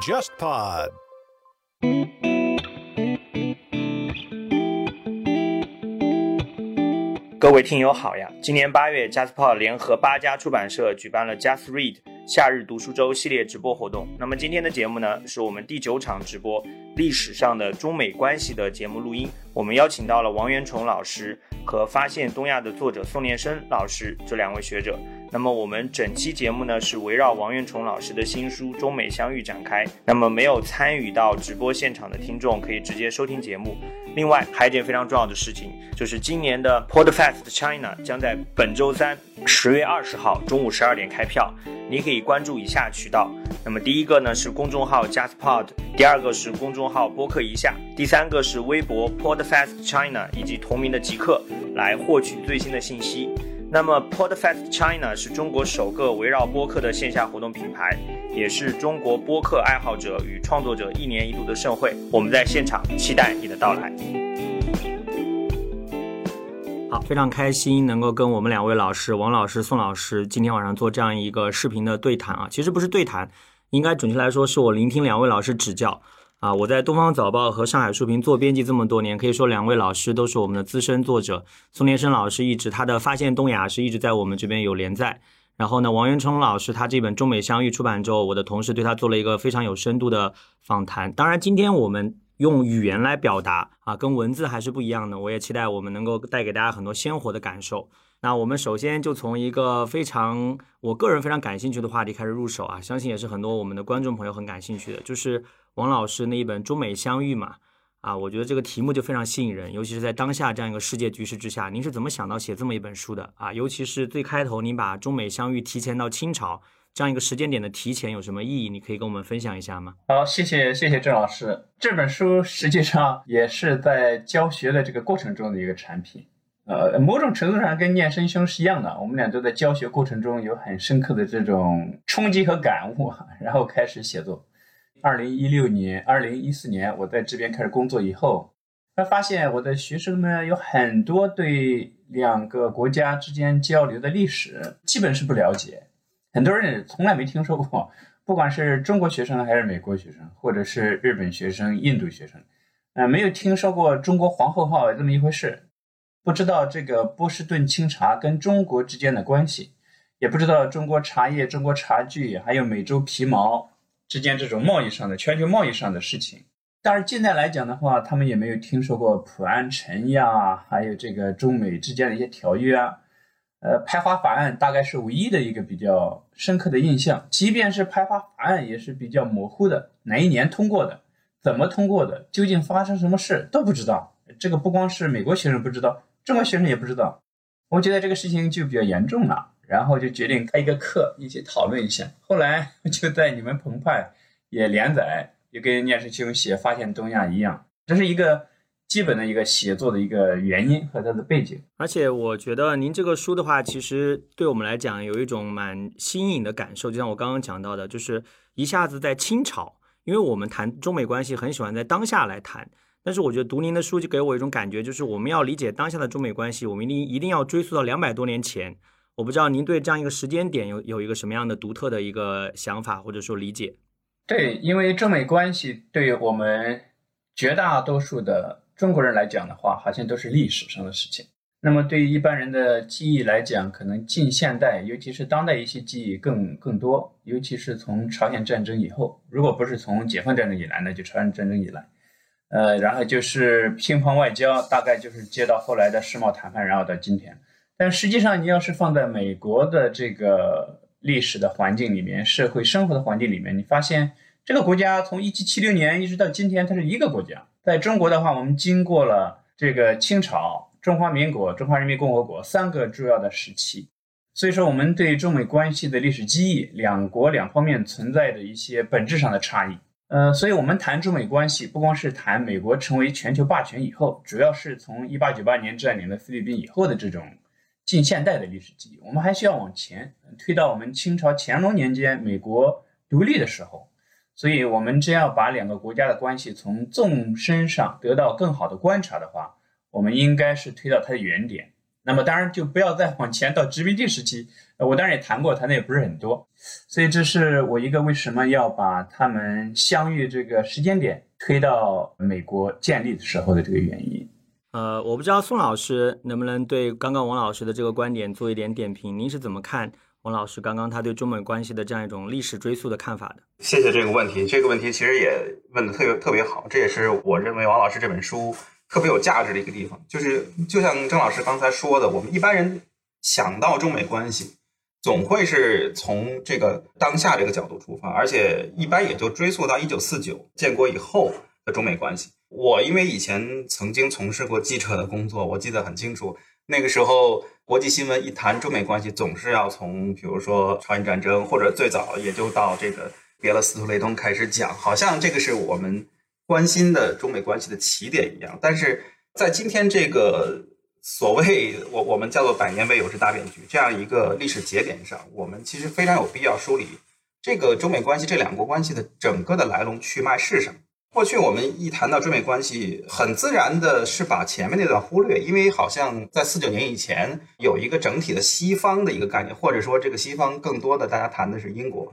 JustPod。各位听友好呀！今年八月，JustPod 联合八家出版社举办了 Just Read 夏日读书周系列直播活动。那么今天的节目呢，是我们第九场直播历史上的中美关系的节目录音。我们邀请到了王元崇老师和《发现东亚》的作者宋念生老师这两位学者。那么我们整期节目呢是围绕王元崇老师的新书《中美相遇》展开。那么没有参与到直播现场的听众可以直接收听节目。另外还有一件非常重要的事情，就是今年的 Podfest China 将在本周三十月二十号中午十二点开票。你可以关注以下渠道。那么第一个呢是公众号 JustPod，第二个是公众号播客一下，第三个是微博 Podfest China 以及同名的极客来获取最新的信息。那么 Podfest China 是中国首个围绕播客的线下活动品牌，也是中国播客爱好者与创作者一年一度的盛会。我们在现场期待你的到来。好，非常开心能够跟我们两位老师王老师、宋老师今天晚上做这样一个视频的对谈啊，其实不是对谈，应该准确来说是我聆听两位老师指教。啊，我在东方早报和上海书评做编辑这么多年，可以说两位老师都是我们的资深作者。宋连生老师一直他的《发现东亚》是一直在我们这边有连载。然后呢，王元冲老师他这本《中美相遇》出版之后，我的同事对他做了一个非常有深度的访谈。当然，今天我们用语言来表达啊，跟文字还是不一样的。我也期待我们能够带给大家很多鲜活的感受。那我们首先就从一个非常我个人非常感兴趣的话题开始入手啊，相信也是很多我们的观众朋友很感兴趣的，就是。王老师那一本《中美相遇》嘛，啊，我觉得这个题目就非常吸引人，尤其是在当下这样一个世界局势之下，您是怎么想到写这么一本书的啊？尤其是最开头，您把中美相遇提前到清朝这样一个时间点的提前有什么意义？你可以跟我们分享一下吗？好，谢谢谢谢郑老师。这本书实际上也是在教学的这个过程中的一个产品，呃，某种程度上跟念生兄是一样的，我们俩都在教学过程中有很深刻的这种冲击和感悟，然后开始写作。二零一六年、二零一四年，我在这边开始工作以后，他发现我的学生们有很多对两个国家之间交流的历史基本是不了解，很多人也从来没听说过，不管是中国学生还是美国学生，或者是日本学生、印度学生，呃，没有听说过中国皇后号这么一回事，不知道这个波士顿清茶跟中国之间的关系，也不知道中国茶叶、中国茶具，还有美洲皮毛。之间这种贸易上的全球贸易上的事情，但是近代来讲的话，他们也没有听说过普安臣呀，还有这个中美之间的一些条约啊，呃，排华法案大概是唯一的一个比较深刻的印象。即便是排华法案，也是比较模糊的，哪一年通过的，怎么通过的，究竟发生什么事都不知道。这个不光是美国学生不知道，中国学生也不知道。我觉得这个事情就比较严重了。然后就决定开一个课，一起讨论一下。后来就在你们澎湃也连载，也跟聂师兄写《发现东亚》一样，这是一个基本的一个写作的一个原因和它的背景。而且我觉得您这个书的话，其实对我们来讲有一种蛮新颖的感受，就像我刚刚讲到的，就是一下子在清朝，因为我们谈中美关系很喜欢在当下来谈，但是我觉得读您的书就给我一种感觉，就是我们要理解当下的中美关系，我们一定一定要追溯到两百多年前。我不知道您对这样一个时间点有有一个什么样的独特的一个想法或者说理解？对，因为中美关系对于我们绝大多数的中国人来讲的话，好像都是历史上的事情。那么对于一般人的记忆来讲，可能近现代，尤其是当代一些记忆更更多。尤其是从朝鲜战争以后，如果不是从解放战争以来呢，就朝鲜战争以来，呃，然后就是乒乓外交，大概就是接到后来的世贸谈判，然后到今天。但实际上，你要是放在美国的这个历史的环境里面，社会生活的环境里面，你发现这个国家从一七七六年一直到今天，它是一个国家。在中国的话，我们经过了这个清朝、中华民国、中华人民共和国三个重要的时期，所以说我们对中美关系的历史记忆，两国两方面存在的一些本质上的差异。呃，所以我们谈中美关系，不光是谈美国成为全球霸权以后，主要是从一八九八年占领了菲律宾以后的这种。近现代的历史记忆，我们还需要往前推到我们清朝乾隆年间美国独立的时候，所以，我们真要把两个国家的关系从纵深上得到更好的观察的话，我们应该是推到它的原点。那么当然就不要再往前到殖民地时期，我当然也谈过，谈的也不是很多。所以这是我一个为什么要把他们相遇这个时间点推到美国建立的时候的这个原因。呃，我不知道宋老师能不能对刚刚王老师的这个观点做一点点评，您是怎么看王老师刚刚他对中美关系的这样一种历史追溯的看法的？谢谢这个问题，这个问题其实也问的特别特别好，这也是我认为王老师这本书特别有价值的一个地方，就是就像郑老师刚才说的，我们一般人想到中美关系，总会是从这个当下这个角度出发，而且一般也就追溯到一九四九建国以后的中美关系。我因为以前曾经从事过记者的工作，我记得很清楚。那个时候，国际新闻一谈中美关系，总是要从比如说朝鲜战争，或者最早也就到这个别了斯图雷东开始讲，好像这个是我们关心的中美关系的起点一样。但是在今天这个所谓我我们叫做百年未有之大变局 这样一个历史节点上，我们其实非常有必要梳理这个中美关系这两国关系的整个的来龙去脉是什么。过去我们一谈到中美关系，很自然的是把前面那段忽略，因为好像在四九年以前有一个整体的西方的一个概念，或者说这个西方更多的大家谈的是英国，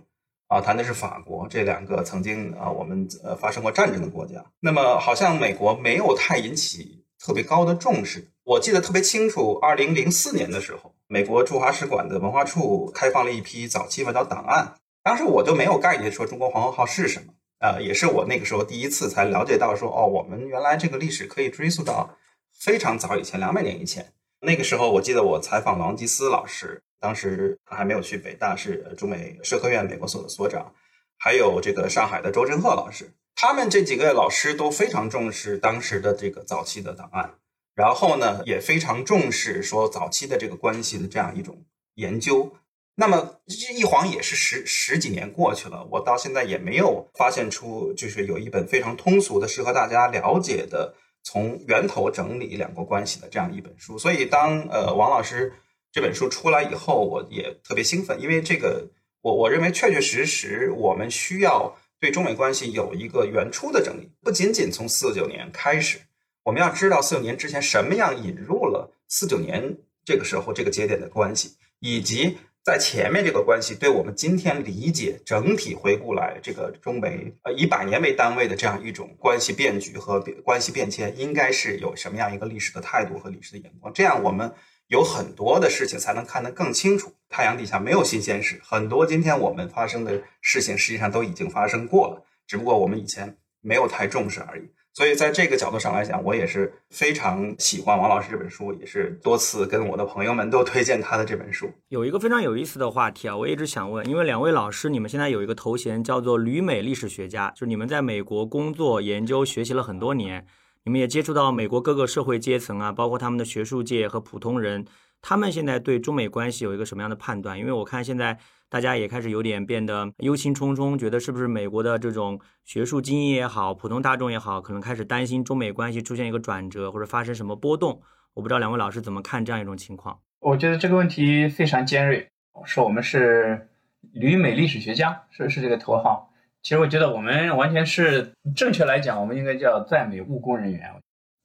啊，谈的是法国这两个曾经啊我们呃发生过战争的国家。那么好像美国没有太引起特别高的重视。我记得特别清楚，二零零四年的时候，美国驻华使馆的文化处开放了一批早期外交档案，当时我就没有概念说中国黄河号是什么。呃，也是我那个时候第一次才了解到，说哦，我们原来这个历史可以追溯到非常早以前，两百年以前。那个时候，我记得我采访王吉思老师，当时他还没有去北大，是中美社科院美国所的所长，还有这个上海的周振赫老师，他们这几个老师都非常重视当时的这个早期的档案，然后呢，也非常重视说早期的这个关系的这样一种研究。那么一晃也是十十几年过去了，我到现在也没有发现出就是有一本非常通俗的、适合大家了解的、从源头整理两国关系的这样一本书。所以当呃王老师这本书出来以后，我也特别兴奋，因为这个我我认为确确实实我们需要对中美关系有一个原初的整理，不仅仅从四九年开始，我们要知道四九年之前什么样引入了四九年这个时候这个节点的关系，以及。在前面这个关系，对我们今天理解整体回顾来，这个中美呃以百年为单位的这样一种关系变局和关系变迁，应该是有什么样一个历史的态度和历史的眼光？这样我们有很多的事情才能看得更清楚。太阳底下没有新鲜事，很多今天我们发生的事情实际上都已经发生过了，只不过我们以前没有太重视而已。所以，在这个角度上来讲，我也是非常喜欢王老师这本书，也是多次跟我的朋友们都推荐他的这本书。有一个非常有意思的话题啊，我一直想问，因为两位老师，你们现在有一个头衔叫做旅美历史学家，就是你们在美国工作、研究、学习了很多年，你们也接触到美国各个社会阶层啊，包括他们的学术界和普通人，他们现在对中美关系有一个什么样的判断？因为我看现在。大家也开始有点变得忧心忡忡，觉得是不是美国的这种学术精英也好，普通大众也好，可能开始担心中美关系出现一个转折或者发生什么波动。我不知道两位老师怎么看这样一种情况。我觉得这个问题非常尖锐。说我们是旅美历史学家，是是这个头号。其实我觉得我们完全是正确来讲，我们应该叫在美务工人员。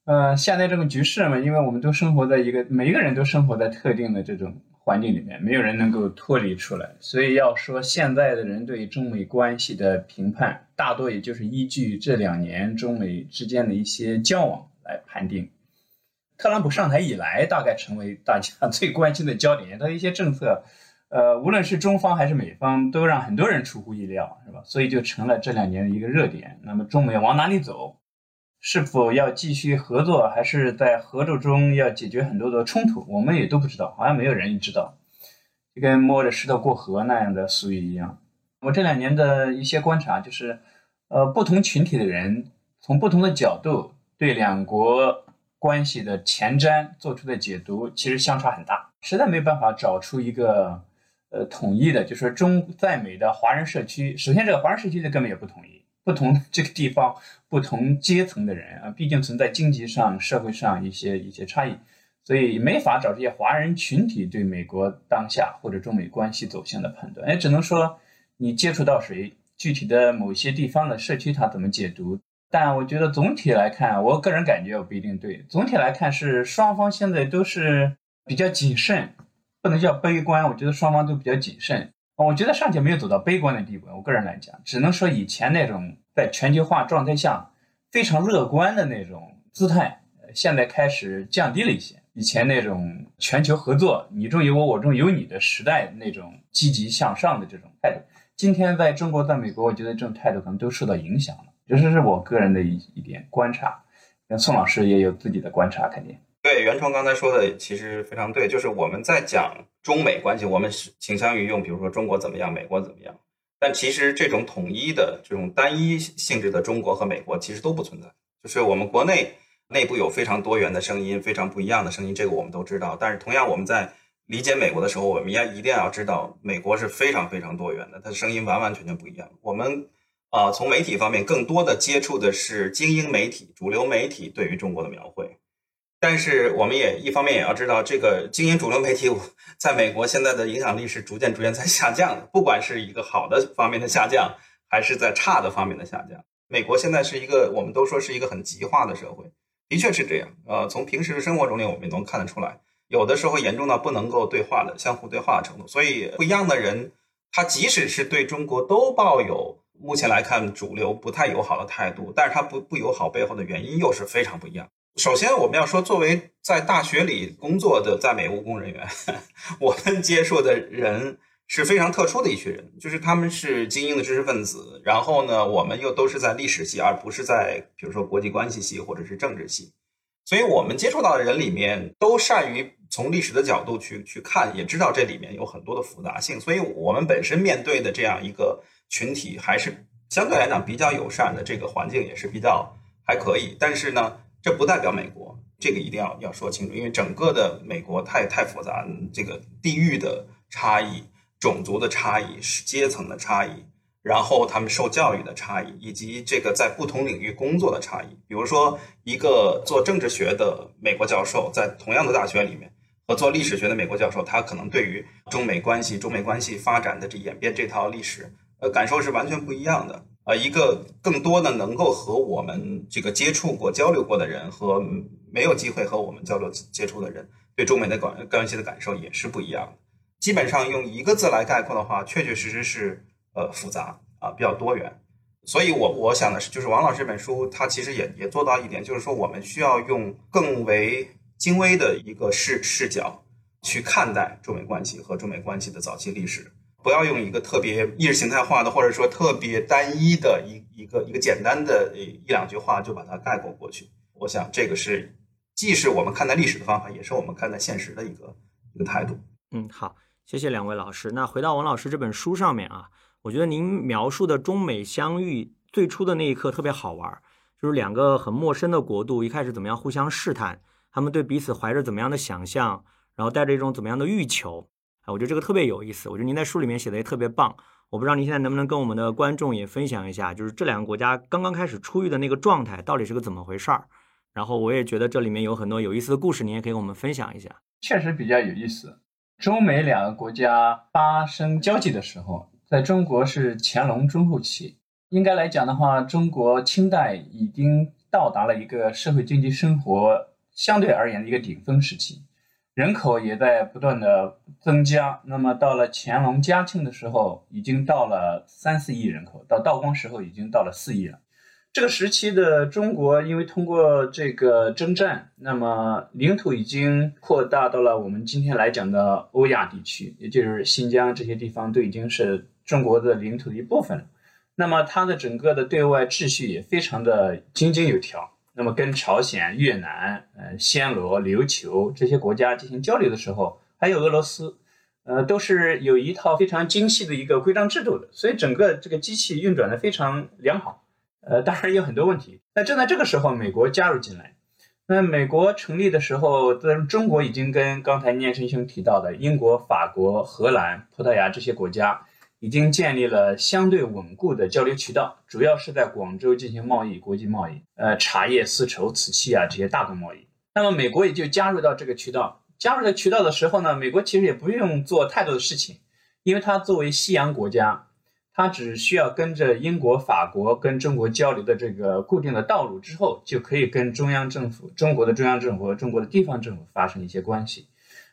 呃，现在这个局势嘛，因为我们都生活在一个每一个人都生活在特定的这种。环境里面没有人能够脱离出来，所以要说现在的人对中美关系的评判，大多也就是依据这两年中美之间的一些交往来判定。特朗普上台以来，大概成为大家最关心的焦点，他的一些政策，呃，无论是中方还是美方，都让很多人出乎意料，是吧？所以就成了这两年的一个热点。那么中美往哪里走？是否要继续合作，还是在合作中要解决很多的冲突？我们也都不知道，好像没有人知道，就跟摸着石头过河那样的俗语一样。我这两年的一些观察就是，呃，不同群体的人从不同的角度对两国关系的前瞻做出的解读，其实相差很大，实在没办法找出一个呃统一的，就是中在美的华人社区。首先，这个华人社区的根本也不统一。不同 这个地方、不同阶层的人啊，毕竟存在经济上、社会上一些一些差异，所以没法找这些华人群体对美国当下或者中美关系走向的判断。哎，只能说你接触到谁，具体的某些地方的社区他怎么解读。但我觉得总体来看，我个人感觉我不一定对。总体来看是双方现在都是比较谨慎，不能叫悲观。我觉得双方都比较谨慎。我觉得尚且没有走到悲观的地步。我个人来讲，只能说以前那种在全球化状态下非常乐观的那种姿态，现在开始降低了一些。以前那种全球合作，你中有我，我中有你的时代那种积极向上的这种态度，今天在中国、在美国，我觉得这种态度可能都受到影响了。这是是我个人的一一点观察。那宋老师也有自己的观察，肯定。对，袁冲刚才说的其实非常对，就是我们在讲中美关系，我们是倾向于用，比如说中国怎么样，美国怎么样，但其实这种统一的、这种单一性质的中国和美国其实都不存在。就是我们国内内部有非常多元的声音，非常不一样的声音，这个我们都知道。但是同样，我们在理解美国的时候，我们要一定要知道，美国是非常非常多元的，它的声音完完全全不一样。我们啊，从媒体方面更多的接触的是精英媒体、主流媒体对于中国的描绘。但是我们也一方面也要知道，这个精英主流媒体在美国现在的影响力是逐渐逐渐在下降的，不管是一个好的方面的下降，还是在差的方面的下降。美国现在是一个我们都说是一个很极化的社会，的确是这样。呃，从平时的生活中里，我们也能看得出来，有的时候严重到不能够对话的相互对话的程度。所以不一样的人，他即使是对中国都抱有目前来看主流不太友好的态度，但是他不不友好背后的原因又是非常不一样。首先，我们要说，作为在大学里工作的在美务工人员，我们接触的人是非常特殊的一群人，就是他们是精英的知识分子。然后呢，我们又都是在历史系，而不是在比如说国际关系系或者是政治系。所以，我们接触到的人里面都善于从历史的角度去去看，也知道这里面有很多的复杂性。所以，我们本身面对的这样一个群体，还是相对来讲比较友善的，这个环境也是比较还可以。但是呢。这不代表美国，这个一定要要说清楚，因为整个的美国太太复杂，这个地域的差异、种族的差异、是阶层的差异，然后他们受教育的差异，以及这个在不同领域工作的差异。比如说，一个做政治学的美国教授，在同样的大学里面，和做历史学的美国教授，他可能对于中美关系、中美关系发展的这演变这套历史，呃，感受是完全不一样的。呃，一个更多的能够和我们这个接触过、交流过的人，和没有机会和我们交流接触的人，对中美的关关系的感受也是不一样的。基本上用一个字来概括的话，确确实实是呃复杂啊，比较多元。所以，我我想的是，就是王老师这本书，他其实也也做到一点，就是说我们需要用更为精微的一个视视角去看待中美关系和中美关系的早期历史。不要用一个特别意识形态化的，或者说特别单一的一一个一个简单的一两句话就把它概括过去。我想这个是既是我们看待历史的方法，也是我们看待现实的一个一个态度。嗯，好，谢谢两位老师。那回到王老师这本书上面啊，我觉得您描述的中美相遇最初的那一刻特别好玩，就是两个很陌生的国度一开始怎么样互相试探，他们对彼此怀着怎么样的想象，然后带着一种怎么样的欲求。我觉得这个特别有意思。我觉得您在书里面写的也特别棒。我不知道您现在能不能跟我们的观众也分享一下，就是这两个国家刚刚开始出狱的那个状态到底是个怎么回事儿。然后我也觉得这里面有很多有意思的故事，您也可以跟我们分享一下。确实比较有意思。中美两个国家发生交际的时候，在中国是乾隆中后期。应该来讲的话，中国清代已经到达了一个社会经济生活相对而言的一个顶峰时期。人口也在不断的增加，那么到了乾隆、嘉庆的时候，已经到了三四亿人口；到道光时候，已经到了四亿了。这个时期的中国，因为通过这个征战，那么领土已经扩大到了我们今天来讲的欧亚地区，也就是新疆这些地方，都已经是中国的领土的一部分了。那么它的整个的对外秩序也非常的井井有条。那么跟朝鲜、越南、呃暹罗、琉球这些国家进行交流的时候，还有俄罗斯，呃，都是有一套非常精细的一个规章制度的，所以整个这个机器运转的非常良好。呃，当然有很多问题。那正在这个时候，美国加入进来。那美国成立的时候，在中国已经跟刚才念生兄提到的英国、法国、荷兰、葡萄牙这些国家。已经建立了相对稳固的交流渠道，主要是在广州进行贸易，国际贸易，呃，茶叶、丝绸、瓷器啊这些大宗贸易。那么美国也就加入到这个渠道。加入这渠道的时候呢，美国其实也不用做太多的事情，因为它作为西洋国家，它只需要跟着英国、法国跟中国交流的这个固定的道路之后，就可以跟中央政府、中国的中央政府和中国的地方政府发生一些关系。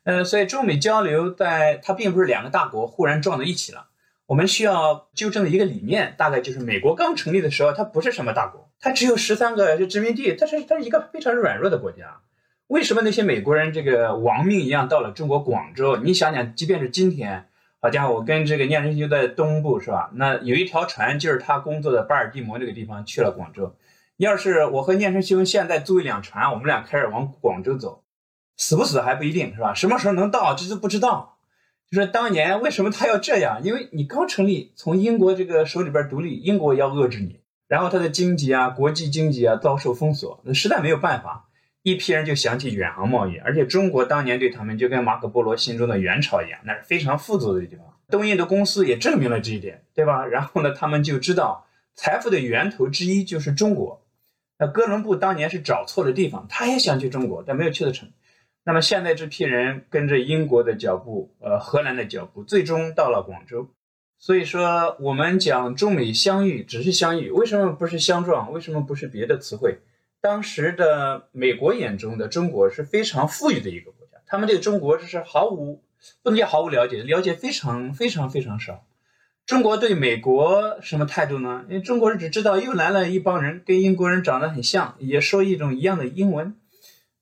呃，所以中美交流在它并不是两个大国忽然撞在一起了。我们需要纠正的一个理念，大概就是美国刚成立的时候，它不是什么大国，它只有十三个殖民地，它是它是一个非常软弱的国家。为什么那些美国人这个亡命一样到了中国广州？你想想，即便是今天，好家伙，我跟这个聂仁修在东部是吧？那有一条船就是他工作的巴尔的摩这个地方去了广州。要是我和聂仁修现在租一辆船，我们俩开始往广州走，死不死还不一定是吧？什么时候能到，这都不知道。就是当年为什么他要这样？因为你刚成立，从英国这个手里边独立，英国要遏制你，然后他的经济啊，国际经济啊遭受封锁，那实在没有办法，一批人就想起远航贸易，而且中国当年对他们就跟马可波罗心中的元朝一样，那是非常富足的地方。东印的公司也证明了这一点，对吧？然后呢，他们就知道财富的源头之一就是中国。那哥伦布当年是找错了地方，他也想去中国，但没有去得成。那么现在这批人跟着英国的脚步，呃，荷兰的脚步，最终到了广州。所以说，我们讲中美相遇只是相遇，为什么不是相撞？为什么不是别的词汇？当时的美国眼中的中国是非常富裕的一个国家，他们对中国这是毫无不能叫毫无了解，了解非常非常非常少。中国对美国什么态度呢？因为中国人只知道又来了一帮人，跟英国人长得很像，也说一种一样的英文。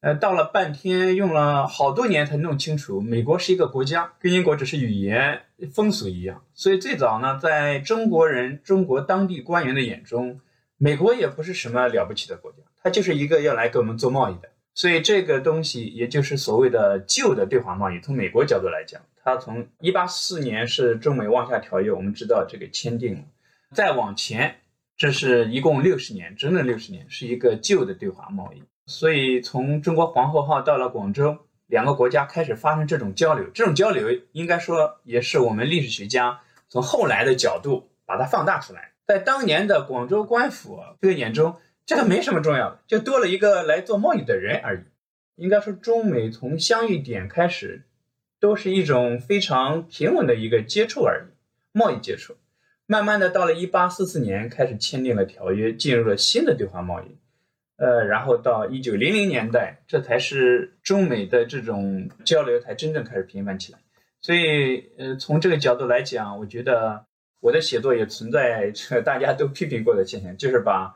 呃，到了半天，用了好多年才弄清楚，美国是一个国家，跟英国只是语言风俗一样。所以最早呢，在中国人、中国当地官员的眼中，美国也不是什么了不起的国家，它就是一个要来跟我们做贸易的。所以这个东西，也就是所谓的旧的对华贸易，从美国角度来讲，它从一八四年是中美望厦条约，我们知道这个签订了，再往前，这是一共六十年，整整六十年，是一个旧的对华贸易。所以，从中国皇后号到了广州，两个国家开始发生这种交流。这种交流应该说也是我们历史学家从后来的角度把它放大出来。在当年的广州官府这个眼中，这个没什么重要的，就多了一个来做贸易的人而已。应该说，中美从相遇点开始，都是一种非常平稳的一个接触而已，贸易接触。慢慢的，到了一八四四年，开始签订了条约，进入了新的对华贸易。呃，然后到一九零零年代，这才是中美的这种交流才真正开始频繁起来。所以，呃，从这个角度来讲，我觉得我的写作也存在这大家都批评过的现象，就是把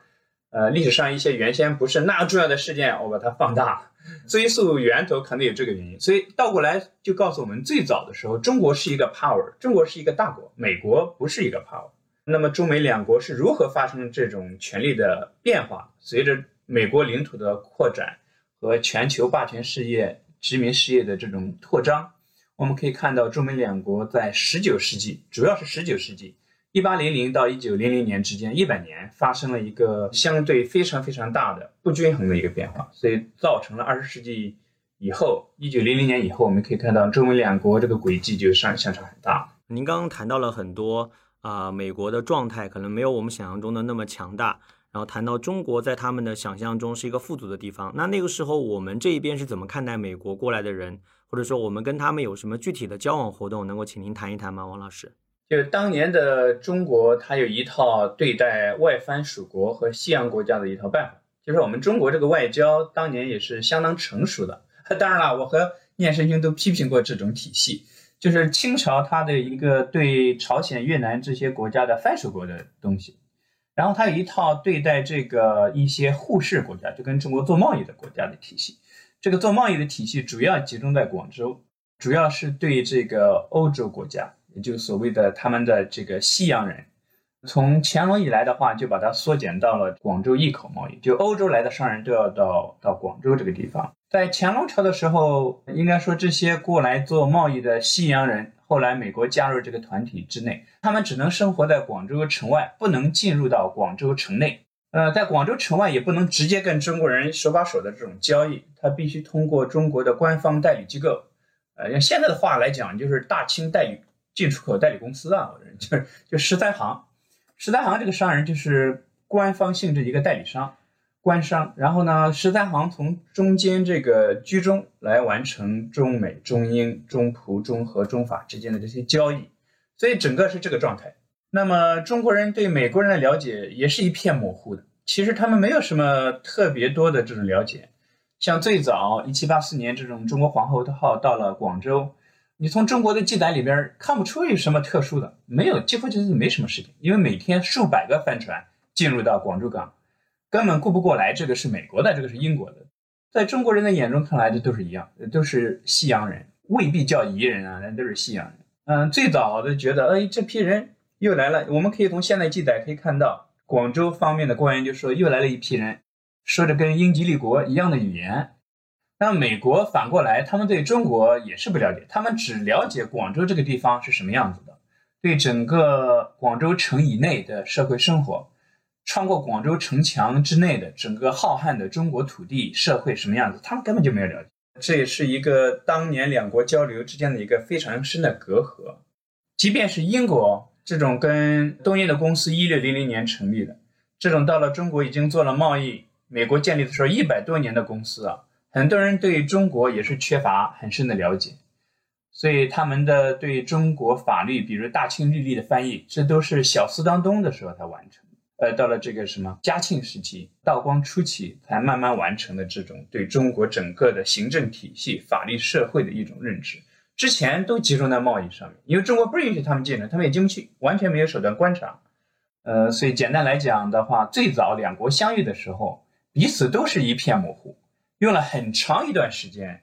呃历史上一些原先不是那重要的事件，我把它放大了，追溯源头，可能有这个原因。所以倒过来就告诉我们，最早的时候，中国是一个 power，中国是一个大国，美国不是一个 power。那么，中美两国是如何发生这种权力的变化？随着美国领土的扩展和全球霸权事业、殖民事业的这种扩张，我们可以看到，中美两国在十九世纪，主要是十九世纪一八零零到一九零零年之间一百年，发生了一个相对非常非常大的不均衡的一个变化，所以造成了二十世纪以后一九零零年以后，我们可以看到中美两国这个轨迹就上相差很大。您刚刚谈到了很多啊，美国的状态可能没有我们想象中的那么强大。然后谈到中国在他们的想象中是一个富足的地方，那那个时候我们这一边是怎么看待美国过来的人，或者说我们跟他们有什么具体的交往活动？能够请您谈一谈吗，王老师？就当年的中国，它有一套对待外藩属国和西洋国家的一套办法，就是我们中国这个外交当年也是相当成熟的。当然了，我和聂神兄都批评过这种体系，就是清朝它的一个对朝鲜、越南这些国家的藩属国的东西。然后它有一套对待这个一些互市国家，就跟中国做贸易的国家的体系。这个做贸易的体系主要集中在广州，主要是对这个欧洲国家，也就是所谓的他们的这个西洋人。从乾隆以来的话，就把它缩减到了广州一口贸易，就欧洲来的商人都要到到广州这个地方。在乾隆朝的时候，应该说这些过来做贸易的西洋人。后来，美国加入这个团体之内，他们只能生活在广州城外，不能进入到广州城内。呃，在广州城外也不能直接跟中国人手把手的这种交易，他必须通过中国的官方代理机构。呃，用现在的话来讲，就是大清代理进出口代理公司啊，就是就十三行。十三行这个商人就是官方性质一个代理商。官商，然后呢，十三行从中间这个居中来完成中美、中英、中葡、中和、中法之间的这些交易，所以整个是这个状态。那么中国人对美国人的了解也是一片模糊的，其实他们没有什么特别多的这种了解。像最早一七八四年这种中国皇后号到了广州，你从中国的记载里边看不出有什么特殊的，没有，几乎就是没什么事情，因为每天数百个帆船进入到广州港，根本顾不过来。这个是美国的，这个是英国的，在中国人的眼中看来，这都是一样，都是西洋人，未必叫夷人啊，那都是西洋人。嗯，最早的觉得，哎，这批人又来了。我们可以从现代记载可以看到，广州方面的官员就说，又来了一批人，说着跟英吉利国一样的语言。那美国反过来，他们对中国也是不了解，他们只了解广州这个地方是什么样子的，对整个广州城以内的社会生活，穿过广州城墙之内的整个浩瀚的中国土地社会什么样子，他们根本就没有了解。这也是一个当年两国交流之间的一个非常深的隔阂。即便是英国这种跟东印的公司一六零零年成立的，这种到了中国已经做了贸易，美国建立的时候一百多年的公司啊，很多人对中国也是缺乏很深的了解，所以他们的对中国法律，比如大清律例的翻译，这都是小苏当东的时候才完成。呃，到了这个什么嘉庆时期、道光初期，才慢慢完成的这种对中国整个的行政体系、法律社会的一种认知。之前都集中在贸易上面，因为中国不允许他们进来，他们也进不去，完全没有手段观察。呃，所以简单来讲的话，最早两国相遇的时候，彼此都是一片模糊，用了很长一段时间，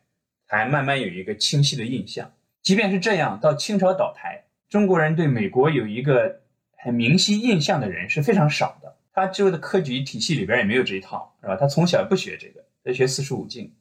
才慢慢有一个清晰的印象。即便是这样，到清朝倒台，中国人对美国有一个。很明晰印象的人是非常少的，他之后的科举体系里边也没有这一套，是吧？他从小不学这个，他学四书五经。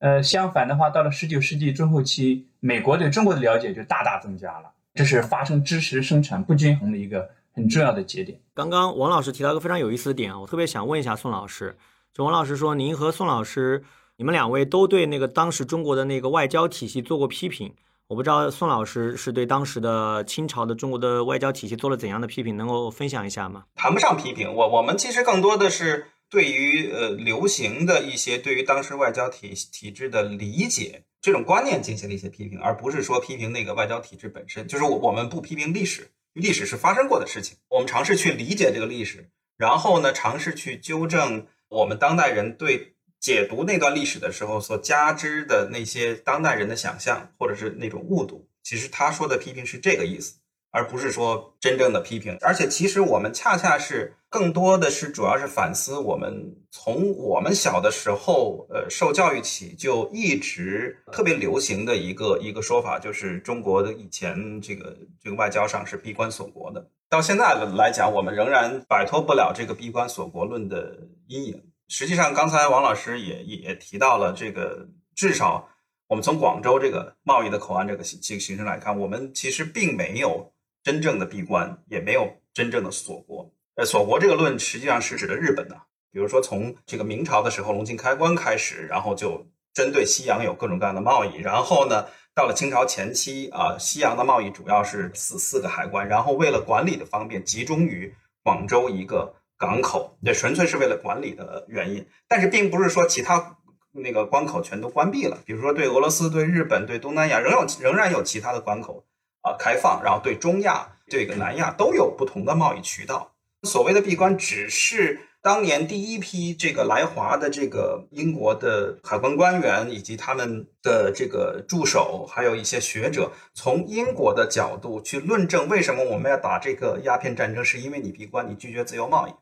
呃，相反的话，到了十九世纪中后期，美国对中国的了解就大大增加了，这是发生知识生产不均衡的一个很重要的节点。刚刚王老师提到一个非常有意思的点啊，我特别想问一下宋老师，就王老师说，您和宋老师，你们两位都对那个当时中国的那个外交体系做过批评。我不知道宋老师是对当时的清朝的中国的外交体系做了怎样的批评，能够分享一下吗？谈不上批评，我我们其实更多的是对于呃流行的一些对于当时外交体体制的理解这种观念进行了一些批评，而不是说批评那个外交体制本身。就是我我们不批评历史，历史是发生过的事情，我们尝试去理解这个历史，然后呢，尝试去纠正我们当代人对。解读那段历史的时候所加之的那些当代人的想象，或者是那种误读，其实他说的批评是这个意思，而不是说真正的批评。而且，其实我们恰恰是更多的是主要是反思我们从我们小的时候，呃，受教育起就一直特别流行的一个一个说法，就是中国的以前这个这个外交上是闭关锁国的。到现在来讲，我们仍然摆脱不了这个闭关锁国论的阴影。实际上，刚才王老师也也提到了这个，至少我们从广州这个贸易的口岸这个形形形式来看，我们其实并没有真正的闭关，也没有真正的锁国。呃，锁国这个论实际上是指的日本的。比如说，从这个明朝的时候龙井开关开始，然后就针对西洋有各种各样的贸易。然后呢，到了清朝前期啊，西洋的贸易主要是四四个海关，然后为了管理的方便，集中于广州一个。港口也纯粹是为了管理的原因，但是并不是说其他那个关口全都关闭了。比如说对俄罗斯、对日本、对东南亚，仍有仍然有其他的关口啊开放，然后对中亚、这个南亚都有不同的贸易渠道。所谓的闭关，只是当年第一批这个来华的这个英国的海关官员以及他们的这个助手，还有一些学者，从英国的角度去论证为什么我们要打这个鸦片战争，是因为你闭关，你拒绝自由贸易。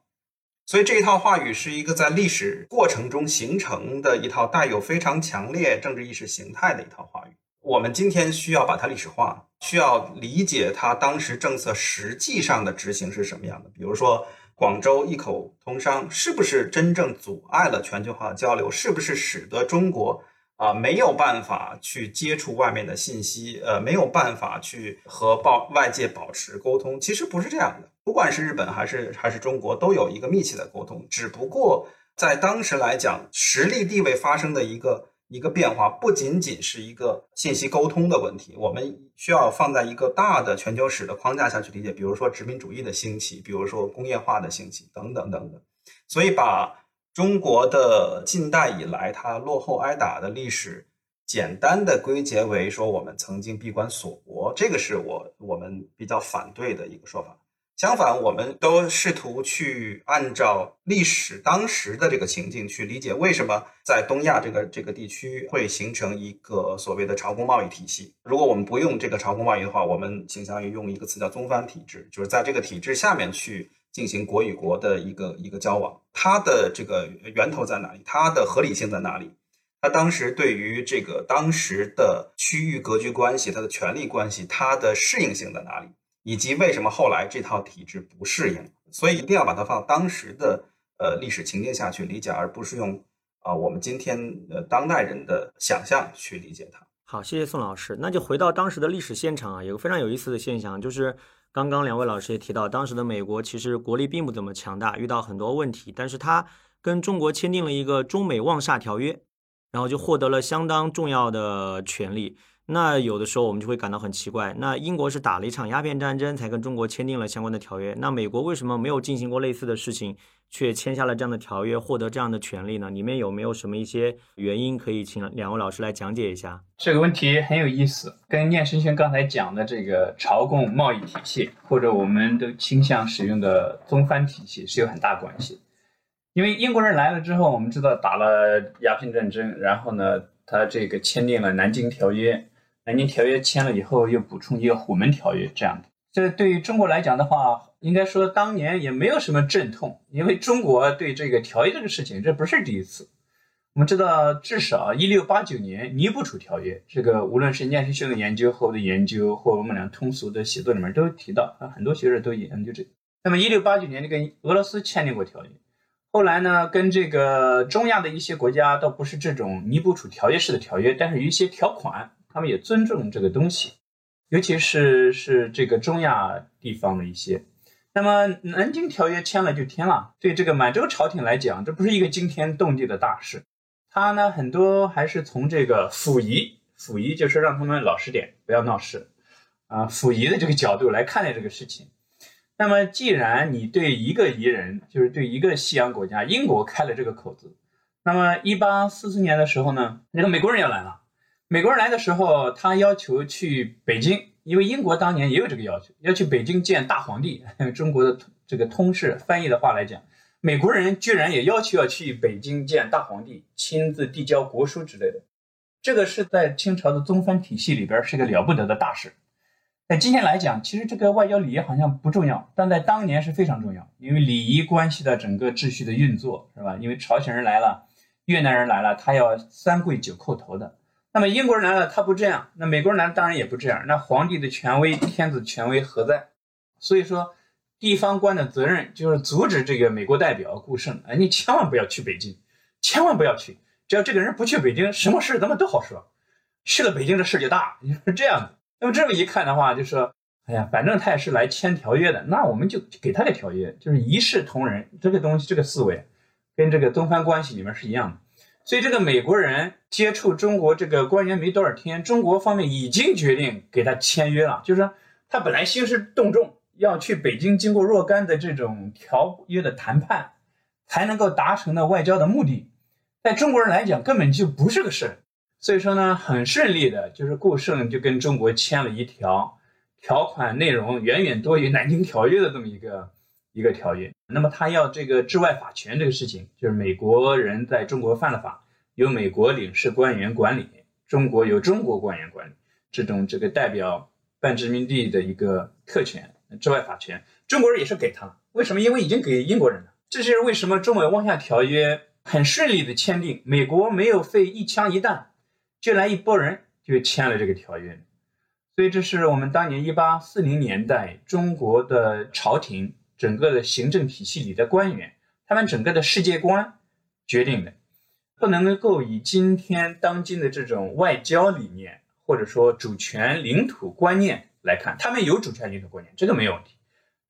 所以这一套话语是一个在历史过程中形成的一套带有非常强烈政治意识形态的一套话语。我们今天需要把它历史化，需要理解它当时政策实际上的执行是什么样的。比如说，广州一口通商是不是真正阻碍了全球化的交流？是不是使得中国？啊，没有办法去接触外面的信息，呃，没有办法去和报外界保持沟通。其实不是这样的，不管是日本还是还是中国，都有一个密切的沟通。只不过在当时来讲，实力地位发生的一个一个变化，不仅仅是一个信息沟通的问题。我们需要放在一个大的全球史的框架下去理解，比如说殖民主义的兴起，比如说工业化的兴起，等等等等。所以把。中国的近代以来，它落后挨打的历史，简单的归结为说我们曾经闭关锁国，这个是我我们比较反对的一个说法。相反，我们都试图去按照历史当时的这个情境去理解，为什么在东亚这个这个地区会形成一个所谓的朝贡贸易体系。如果我们不用这个朝贡贸易的话，我们倾向于用一个词叫宗藩体制，就是在这个体制下面去进行国与国的一个一个交往。它的这个源头在哪里？它的合理性在哪里？它当时对于这个当时的区域格局关系、它的权力关系、它的适应性在哪里？以及为什么后来这套体制不适应，所以一定要把它放当时的呃历史情境下去理解，而不是用啊我们今天呃当代人的想象去理解它。好，谢谢宋老师。那就回到当时的历史现场啊，有个非常有意思的现象，就是刚刚两位老师也提到，当时的美国其实国力并不怎么强大，遇到很多问题，但是他跟中国签订了一个中美望厦条约，然后就获得了相当重要的权利。那有的时候我们就会感到很奇怪，那英国是打了一场鸦片战争才跟中国签订了相关的条约，那美国为什么没有进行过类似的事情，却签下了这样的条约，获得这样的权利呢？里面有没有什么一些原因可以请两位老师来讲解一下？这个问题很有意思，跟聂生轩刚才讲的这个朝贡贸易体系，或者我们都倾向使用的宗藩体系是有很大关系。因为英国人来了之后，我们知道打了鸦片战争，然后呢，他这个签订了南京条约。南京条约签了以后，又补充一个虎门条约，这样的。这对于中国来讲的话，应该说当年也没有什么阵痛，因为中国对这个条约这个事情，这不是第一次。我们知道，至少一六八九年尼布楚条约，这个无论是聂学兄的研究和我的研究，或我们俩通俗的写作里面都提到，啊，很多学者都研究这个。那么一六八九年，这个俄罗斯签订过条约，后来呢，跟这个中亚的一些国家倒不是这种尼布楚条约式的条约，但是有一些条款。他们也尊重这个东西，尤其是是这个中亚地方的一些。那么南京条约签了就签了，对这个满洲朝廷来讲，这不是一个惊天动地的大事。他呢，很多还是从这个溥仪，溥仪就是让他们老实点，不要闹事啊。溥仪的这个角度来看待这个事情。那么既然你对一个夷人，就是对一个西洋国家英国开了这个口子，那么一八四四年的时候呢，那个美国人要来了。美国人来的时候，他要求去北京，因为英国当年也有这个要求，要去北京见大皇帝。中国的这个通事翻译的话来讲，美国人居然也要求要去北京见大皇帝，亲自递交国书之类的。这个是在清朝的宗藩体系里边是个了不得的大事。在今天来讲，其实这个外交礼仪好像不重要，但在当年是非常重要，因为礼仪关系到整个秩序的运作，是吧？因为朝鲜人来了，越南人来了，他要三跪九叩头的。那么英国人来了，他不这样；那美国人来了当然也不这样。那皇帝的权威、天子权威何在？所以说，地方官的责任就是阻止这个美国代表顾盛，哎，你千万不要去北京，千万不要去。只要这个人不去北京，什么事咱们都好说。去了北京，这事就大，是 这样的。那么这么一看的话，就说，哎呀，反正他也是来签条约的，那我们就给他个条约，就是一视同仁。这个东西，这个思维，跟这个东藩关系里面是一样的。所以这个美国人接触中国这个官员没多少天，中国方面已经决定给他签约了。就是说，他本来兴师动众要去北京，经过若干的这种条约的谈判，才能够达成的外交的目的，在中国人来讲根本就不是个事。所以说呢，很顺利的，就是顾盛就跟中国签了一条条款内容远远多于南京条约的这么一个。一个条约，那么他要这个治外法权这个事情，就是美国人在中国犯了法，由美国领事官员管理，中国由中国官员管理，这种这个代表半殖民地的一个特权，治外法权，中国人也是给他了。为什么？因为已经给英国人了。这就是为什么中美望夏条约很顺利的签订，美国没有费一枪一弹，就来一拨人就签了这个条约。所以这是我们当年一八四零年代中国的朝廷。整个的行政体系里的官员，他们整个的世界观决定的，不能够以今天当今的这种外交理念或者说主权领土观念来看，他们有主权领土观念，这个没有问题，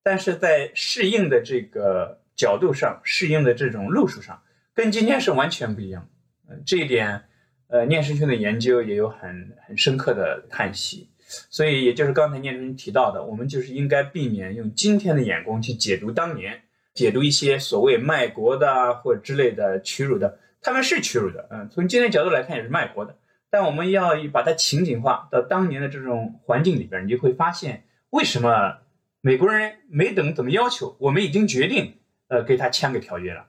但是在适应的这个角度上，适应的这种路数上，跟今天是完全不一样。嗯，这一点，呃，聂师兄的研究也有很很深刻的叹息。所以，也就是刚才聂生提到的，我们就是应该避免用今天的眼光去解读当年，解读一些所谓卖国的或之类的屈辱的，他们是屈辱的，嗯，从今天角度来看也是卖国的。但我们要把它情景化到当年的这种环境里边，你就会发现为什么。美国人没等怎么要求，我们已经决定呃给他签个条约了。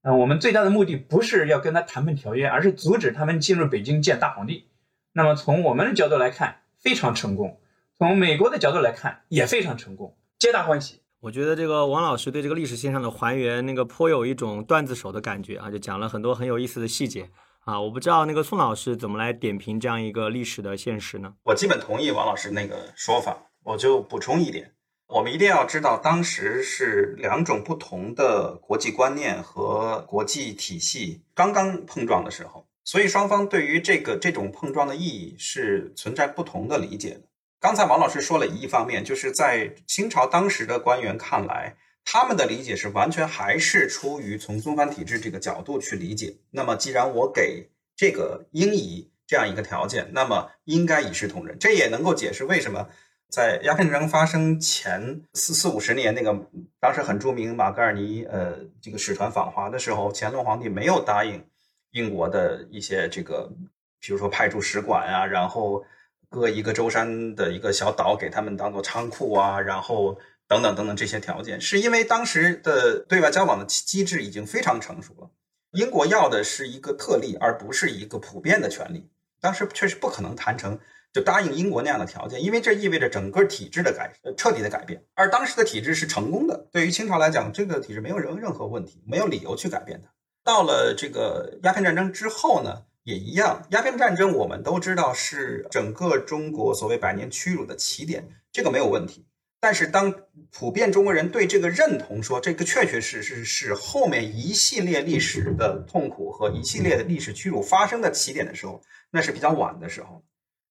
嗯，我们最大的目的不是要跟他谈判条约，而是阻止他们进入北京建大皇帝。那么从我们的角度来看，非常成功；从美国的角度来看，也非常成功，皆大欢喜。我觉得这个王老师对这个历史现象的还原，那个颇有一种段子手的感觉啊，就讲了很多很有意思的细节啊。我不知道那个宋老师怎么来点评这样一个历史的现实呢？我基本同意王老师那个说法，我就补充一点。我们一定要知道，当时是两种不同的国际观念和国际体系刚刚碰撞的时候，所以双方对于这个这种碰撞的意义是存在不同的理解的。刚才王老师说了一方面，就是在清朝当时的官员看来，他们的理解是完全还是出于从宗藩体制这个角度去理解。那么，既然我给这个英夷这样一个条件，那么应该一视同仁。这也能够解释为什么。在鸦片战争发生前四四五十年，那个当时很著名马格尔尼呃这个使团访华的时候，乾隆皇帝没有答应英国的一些这个，比如说派驻使馆啊，然后各一个舟山的一个小岛给他们当做仓库啊，然后等等等等这些条件，是因为当时的对外交往的机制已经非常成熟了。英国要的是一个特例，而不是一个普遍的权利。当时确实不可能谈成。就答应英国那样的条件，因为这意味着整个体制的改彻底的改变，而当时的体制是成功的。对于清朝来讲，这个体制没有任任何问题，没有理由去改变它。到了这个鸦片战争之后呢，也一样。鸦片战争我们都知道是整个中国所谓百年屈辱的起点，这个没有问题。但是当普遍中国人对这个认同说这个确确实实是后面一系列历史的痛苦和一系列的历史屈辱发生的起点的时候，那是比较晚的时候。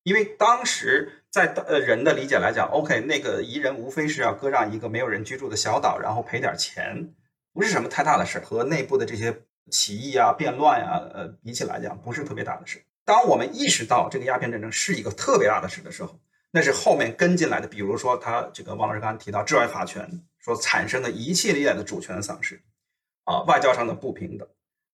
因为当时在呃人的理解来讲，OK，那个夷人无非是要割让一个没有人居住的小岛，然后赔点钱，不是什么太大的事儿和内部的这些起义啊、变乱啊，呃，比起来讲，不是特别大的事。当我们意识到这个鸦片战争是一个特别大的事的时候，那是后面跟进来的，比如说他这个王老师刚才提到治外法权所产生的一系列的主权丧失，啊，外交上的不平等，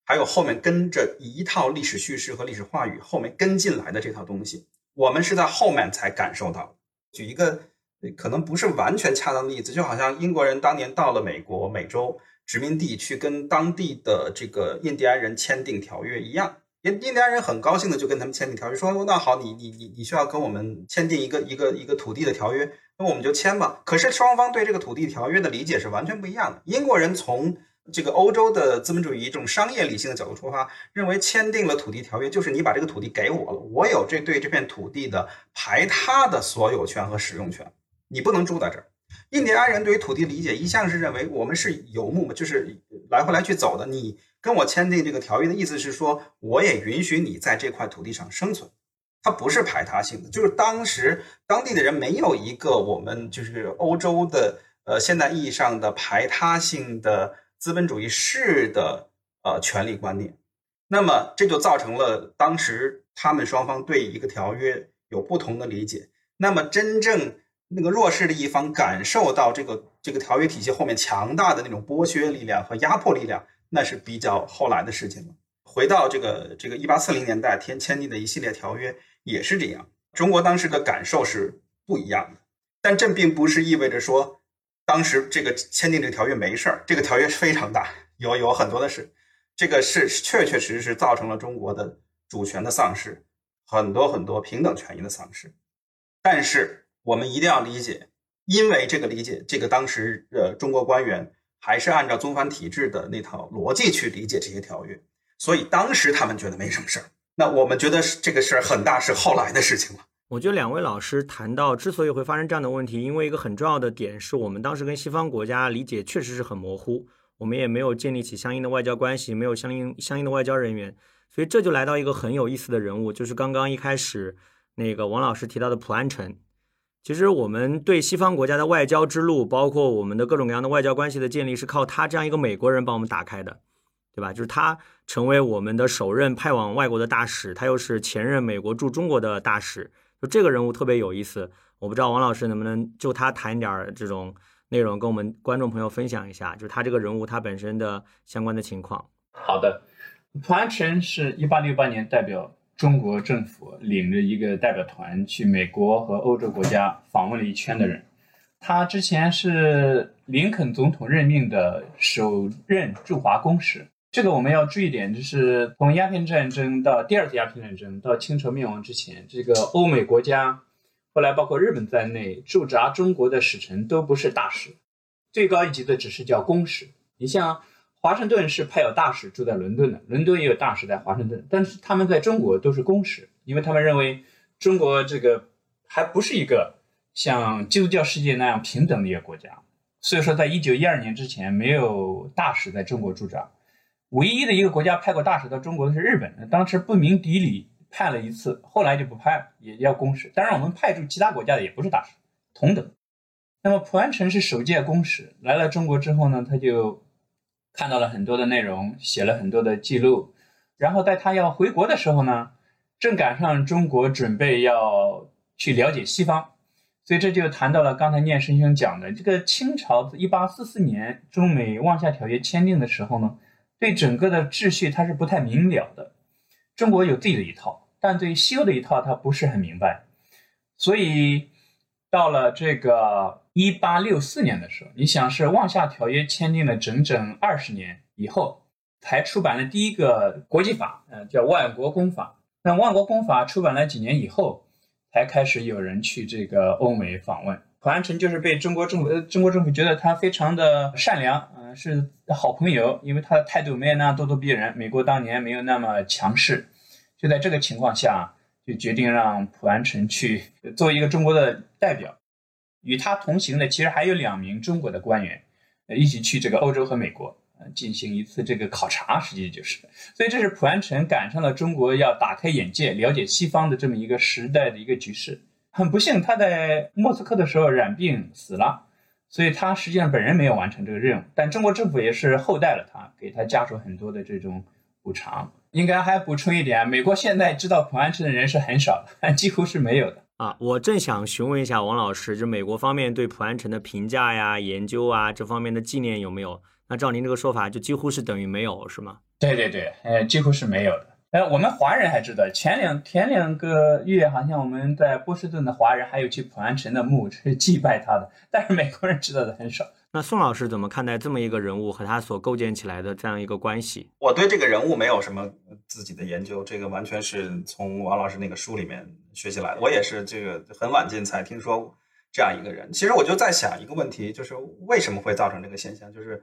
还有后面跟着一套历史叙事和历史话语后面跟进来的这套东西。我们是在后面才感受到。举一个可能不是完全恰当的例子，就好像英国人当年到了美国美洲殖民地去跟当地的这个印第安人签订条约一样，印印第安人很高兴的就跟他们签订条约，说那好，你你你你需要跟我们签订一个一个一个土地的条约，那我们就签吧。可是双方对这个土地条约的理解是完全不一样的。英国人从这个欧洲的资本主义这种商业理性的角度出发，认为签订了土地条约就是你把这个土地给我了，我有这对这片土地的排他的所有权和使用权，你不能住在这儿。印第安人对于土地理解一向是认为我们是游牧嘛，就是来回来去走的。你跟我签订这个条约的意思是说，我也允许你在这块土地上生存，它不是排他性的。就是当时当地的人没有一个我们就是欧洲的呃现代意义上的排他性的。资本主义式的呃权力观念，那么这就造成了当时他们双方对一个条约有不同的理解。那么真正那个弱势的一方感受到这个这个条约体系后面强大的那种剥削力量和压迫力量，那是比较后来的事情了。回到这个这个一八四零年代签签订的一系列条约也是这样，中国当时的感受是不一样的，但这并不是意味着说。当时这个签订这个条约没事儿，这个条约是非常大，有有很多的事，这个是确确实实造成了中国的主权的丧失，很多很多平等权益的丧失。但是我们一定要理解，因为这个理解，这个当时呃中国官员还是按照宗藩体制的那套逻辑去理解这些条约，所以当时他们觉得没什么事儿。那我们觉得这个事儿很大，是后来的事情了。我觉得两位老师谈到之所以会发生这样的问题，因为一个很重要的点是我们当时跟西方国家理解确实是很模糊，我们也没有建立起相应的外交关系，没有相应相应的外交人员，所以这就来到一个很有意思的人物，就是刚刚一开始那个王老师提到的普安臣。其实我们对西方国家的外交之路，包括我们的各种各样的外交关系的建立，是靠他这样一个美国人帮我们打开的，对吧？就是他成为我们的首任派往外国的大使，他又是前任美国驻中国的大使。就这个人物特别有意思，我不知道王老师能不能就他谈点这种内容，跟我们观众朋友分享一下，就是他这个人物他本身的相关的情况。好的，蒲安臣是一八六八年代表中国政府领着一个代表团去美国和欧洲国家访问了一圈的人。他之前是林肯总统任命的首任驻华公使。这个我们要注意点，就是从鸦片战争到第二次鸦片战争到清朝灭亡之前，这个欧美国家，后来包括日本在内驻扎中国的使臣都不是大使，最高一级的只是叫公使。你像华盛顿是派有大使住在伦敦的，伦敦也有大使在华盛顿，但是他们在中国都是公使，因为他们认为中国这个还不是一个。像基督教世界那样平等的一个国家，所以说，在一九一二年之前，没有大使在中国驻扎。唯一的一个国家派过大使到中国的是日本，当时不明底里派了一次，后来就不派了，也要公使。当然，我们派驻其他国家的也不是大使，同等。那么，蒲安臣是首届公使，来了中国之后呢，他就看到了很多的内容，写了很多的记录。然后，在他要回国的时候呢，正赶上中国准备要去了解西方。所以这就谈到了刚才念师兄讲的，这个清朝一八四四年中美望厦条约签订的时候呢，对整个的秩序它是不太明了的。中国有自己的一套，但对西欧的一套它不是很明白。所以到了这个一八六四年的时候，你想是望厦条约签订了整整二十年以后，才出版了第一个国际法，嗯，叫《万国公法》。那《万国公法》出版了几年以后。才开始有人去这个欧美访问，蒲安臣就是被中国政府，呃中国政府觉得他非常的善良，嗯，是好朋友，因为他的态度没有那样咄咄逼人，美国当年没有那么强势，就在这个情况下，就决定让蒲安臣去做一个中国的代表，与他同行的其实还有两名中国的官员，呃，一起去这个欧洲和美国。进行一次这个考察，实际就是，所以这是蒲安臣赶上了中国要打开眼界、了解西方的这么一个时代的一个局势。很不幸，他在莫斯科的时候染病死了，所以他实际上本人没有完成这个任务。但中国政府也是厚待了他，给他家属很多的这种补偿。应该还补充一点，美国现在知道普安城的人是很少的，几乎是没有的啊。我正想询问一下王老师，就美国方面对普安城的评价呀、研究啊这方面的纪念有没有？那照您这个说法，就几乎是等于没有，是吗？对对对，呃，几乎是没有的。呃，我们华人还知道，前两前两个月，好像我们在波士顿的华人还有去普安城的墓是祭拜他的，但是美国人知道的很少。那宋老师怎么看待这么一个人物和他所构建起来的这样一个关系？我对这个人物没有什么自己的研究，这个完全是从王老师那个书里面学习来的。我也是这个很晚近才听说这样一个人。其实我就在想一个问题，就是为什么会造成这个现象？就是。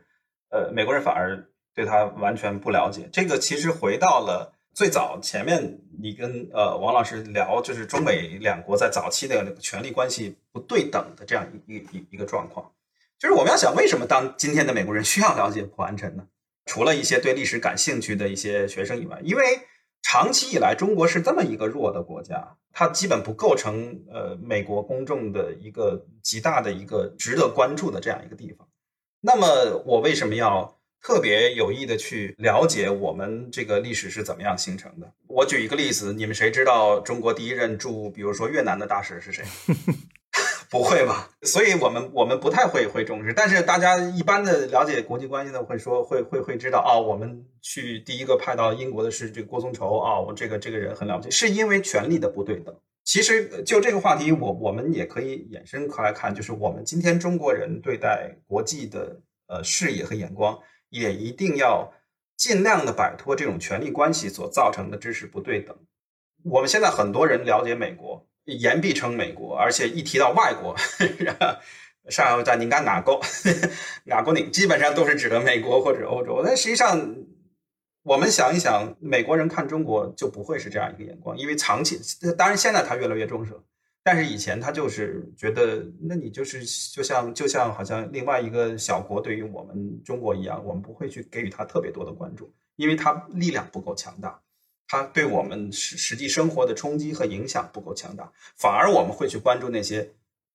呃，美国人反而对他完全不了解。这个其实回到了最早前面，你跟呃王老师聊，就是中美两国在早期的那个权力关系不对等的这样一一一一个状况。就是我们要想，为什么当今天的美国人需要了解普安臣呢？除了一些对历史感兴趣的一些学生以外，因为长期以来中国是这么一个弱的国家，它基本不构成呃美国公众的一个极大的一个值得关注的这样一个地方。那么我为什么要特别有意的去了解我们这个历史是怎么样形成的？我举一个例子，你们谁知道中国第一任驻，比如说越南的大使是谁？不会吧？所以我们我们不太会会重视，但是大家一般的了解国际关系的会说会会会知道哦，我们去第一个派到英国的是这个郭松畴啊，我这个这个人很了不起，是因为权力的不对等。其实就这个话题，我我们也可以衍生开来看，就是我们今天中国人对待国际的呃视野和眼光，也一定要尽量的摆脱这种权力关系所造成的知识不对等。我们现在很多人了解美国，言必称美国，而且一提到外国，上海在您干哪个 哪个你基本上都是指的美国或者欧洲，但实际上。我们想一想，美国人看中国就不会是这样一个眼光，因为长期，当然现在他越来越重视了，但是以前他就是觉得，那你就是就像就像好像另外一个小国对于我们中国一样，我们不会去给予他特别多的关注，因为他力量不够强大，他对我们实实际生活的冲击和影响不够强大，反而我们会去关注那些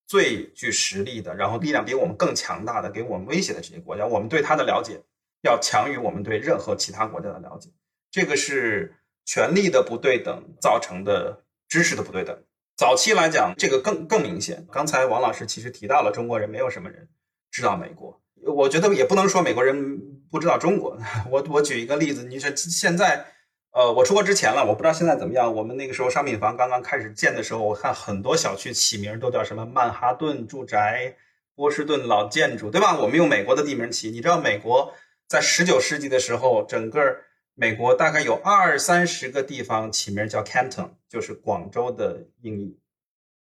最具实力的，然后力量比我们更强大的，给我们威胁的这些国家，我们对他的了解。要强于我们对任何其他国家的了解，这个是权力的不对等造成的知识的不对等。早期来讲，这个更更明显。刚才王老师其实提到了中国人没有什么人知道美国，我觉得也不能说美国人不知道中国。我我举一个例子，你说现在，呃，我出国之前了，我不知道现在怎么样。我们那个时候商品房刚刚开始建的时候，我看很多小区起名都叫什么曼哈顿住宅。波士顿老建筑，对吧？我们用美国的地名起，你知道美国在十九世纪的时候，整个美国大概有二三十个地方起名叫 Canton，就是广州的英译。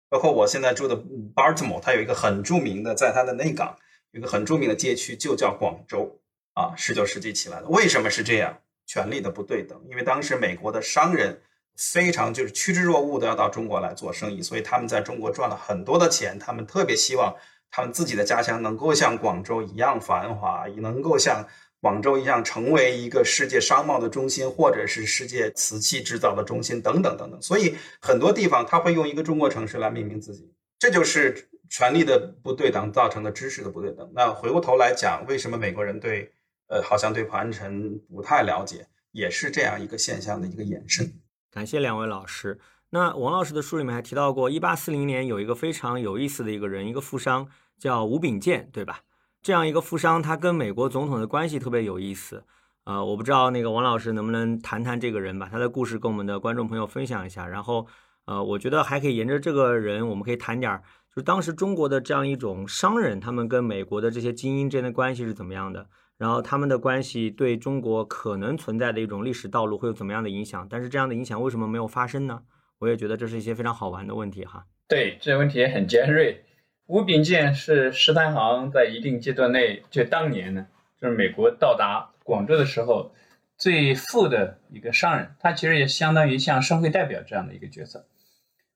包括我现在住的 Baltimore，它有一个很著名的，在它的内港有一个很著名的街区，就叫广州啊。十九世纪起来的，为什么是这样？权力的不对等，因为当时美国的商人非常就是趋之若鹜的要到中国来做生意，所以他们在中国赚了很多的钱，他们特别希望他们自己的家乡能够像广州一样繁华，也能够像。广州一样成为一个世界商贸的中心，或者是世界瓷器制造的中心，等等等等。所以很多地方他会用一个中国城市来命名自己，这就是权力的不对等造成的知识的不对等。那回过头来讲，为什么美国人对呃好像对普安城不太了解，也是这样一个现象的一个衍生。感谢两位老师。那王老师的书里面还提到过，一八四零年有一个非常有意思的一个人，一个富商叫吴秉鉴，对吧？这样一个富商，他跟美国总统的关系特别有意思，呃，我不知道那个王老师能不能谈谈这个人吧，他的故事跟我们的观众朋友分享一下。然后，呃，我觉得还可以沿着这个人，我们可以谈点儿，就是当时中国的这样一种商人，他们跟美国的这些精英之间的关系是怎么样的？然后他们的关系对中国可能存在的一种历史道路会有怎么样的影响？但是这样的影响为什么没有发生呢？我也觉得这是一些非常好玩的问题哈。对，这个问题也很尖锐。吴秉鉴是十三行在一定阶段内，就当年呢，就是美国到达广州的时候最富的一个商人，他其实也相当于像商会代表这样的一个角色。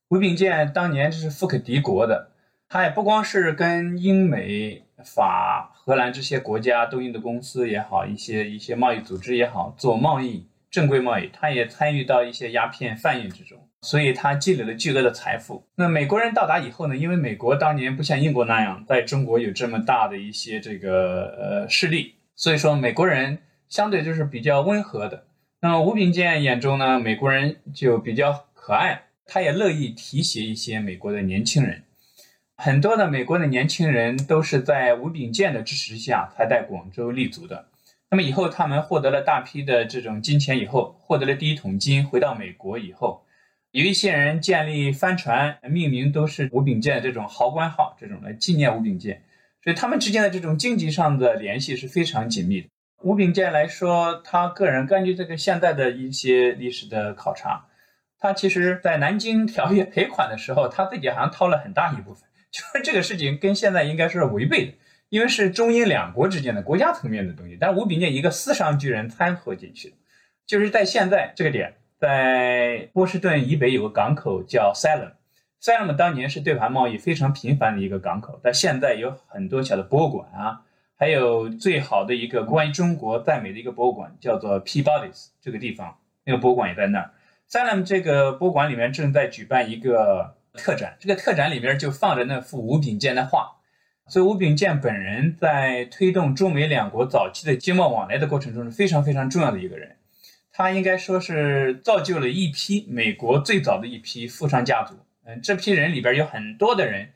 吴秉鉴当年就是富可敌国的，他也不光是跟英美法荷兰这些国家东印的公司也好，一些一些贸易组织也好做贸易正规贸易，他也参与到一些鸦片贩运之中。所以他积累了巨额的财富。那美国人到达以后呢？因为美国当年不像英国那样在中国有这么大的一些这个呃势力，所以说美国人相对就是比较温和的。那么吴秉鉴眼中呢，美国人就比较可爱，他也乐意提携一些美国的年轻人。很多的美国的年轻人都是在吴秉鉴的支持下才在广州立足的。那么以后他们获得了大批的这种金钱以后，获得了第一桶金，回到美国以后。有一些人建立帆船，命名都是吴秉鉴这种豪官号，这种来纪念吴秉鉴，所以他们之间的这种经济上的联系是非常紧密的。吴秉鉴来说，他个人根据这个现在的一些历史的考察，他其实在南京条约赔款的时候，他自己好像掏了很大一部分，就是这个事情跟现在应该是违背的，因为是中英两国之间的国家层面的东西，但是吴秉鉴一个私商巨人掺和进去，就是在现在这个点。在波士顿以北有个港口叫 Salem，Salem 当年是对华贸易非常频繁的一个港口，但现在有很多小的博物馆啊，还有最好的一个关于中国在美的一个博物馆叫做 Peabody's 这个地方，那个博物馆也在那儿。Salem 这个博物馆里面正在举办一个特展，这个特展里面就放着那幅吴秉鉴的画，所以吴秉鉴本人在推动中美两国早期的经贸往来的过程中是非常非常重要的一个人。他应该说是造就了一批美国最早的一批富商家族。嗯，这批人里边有很多的人，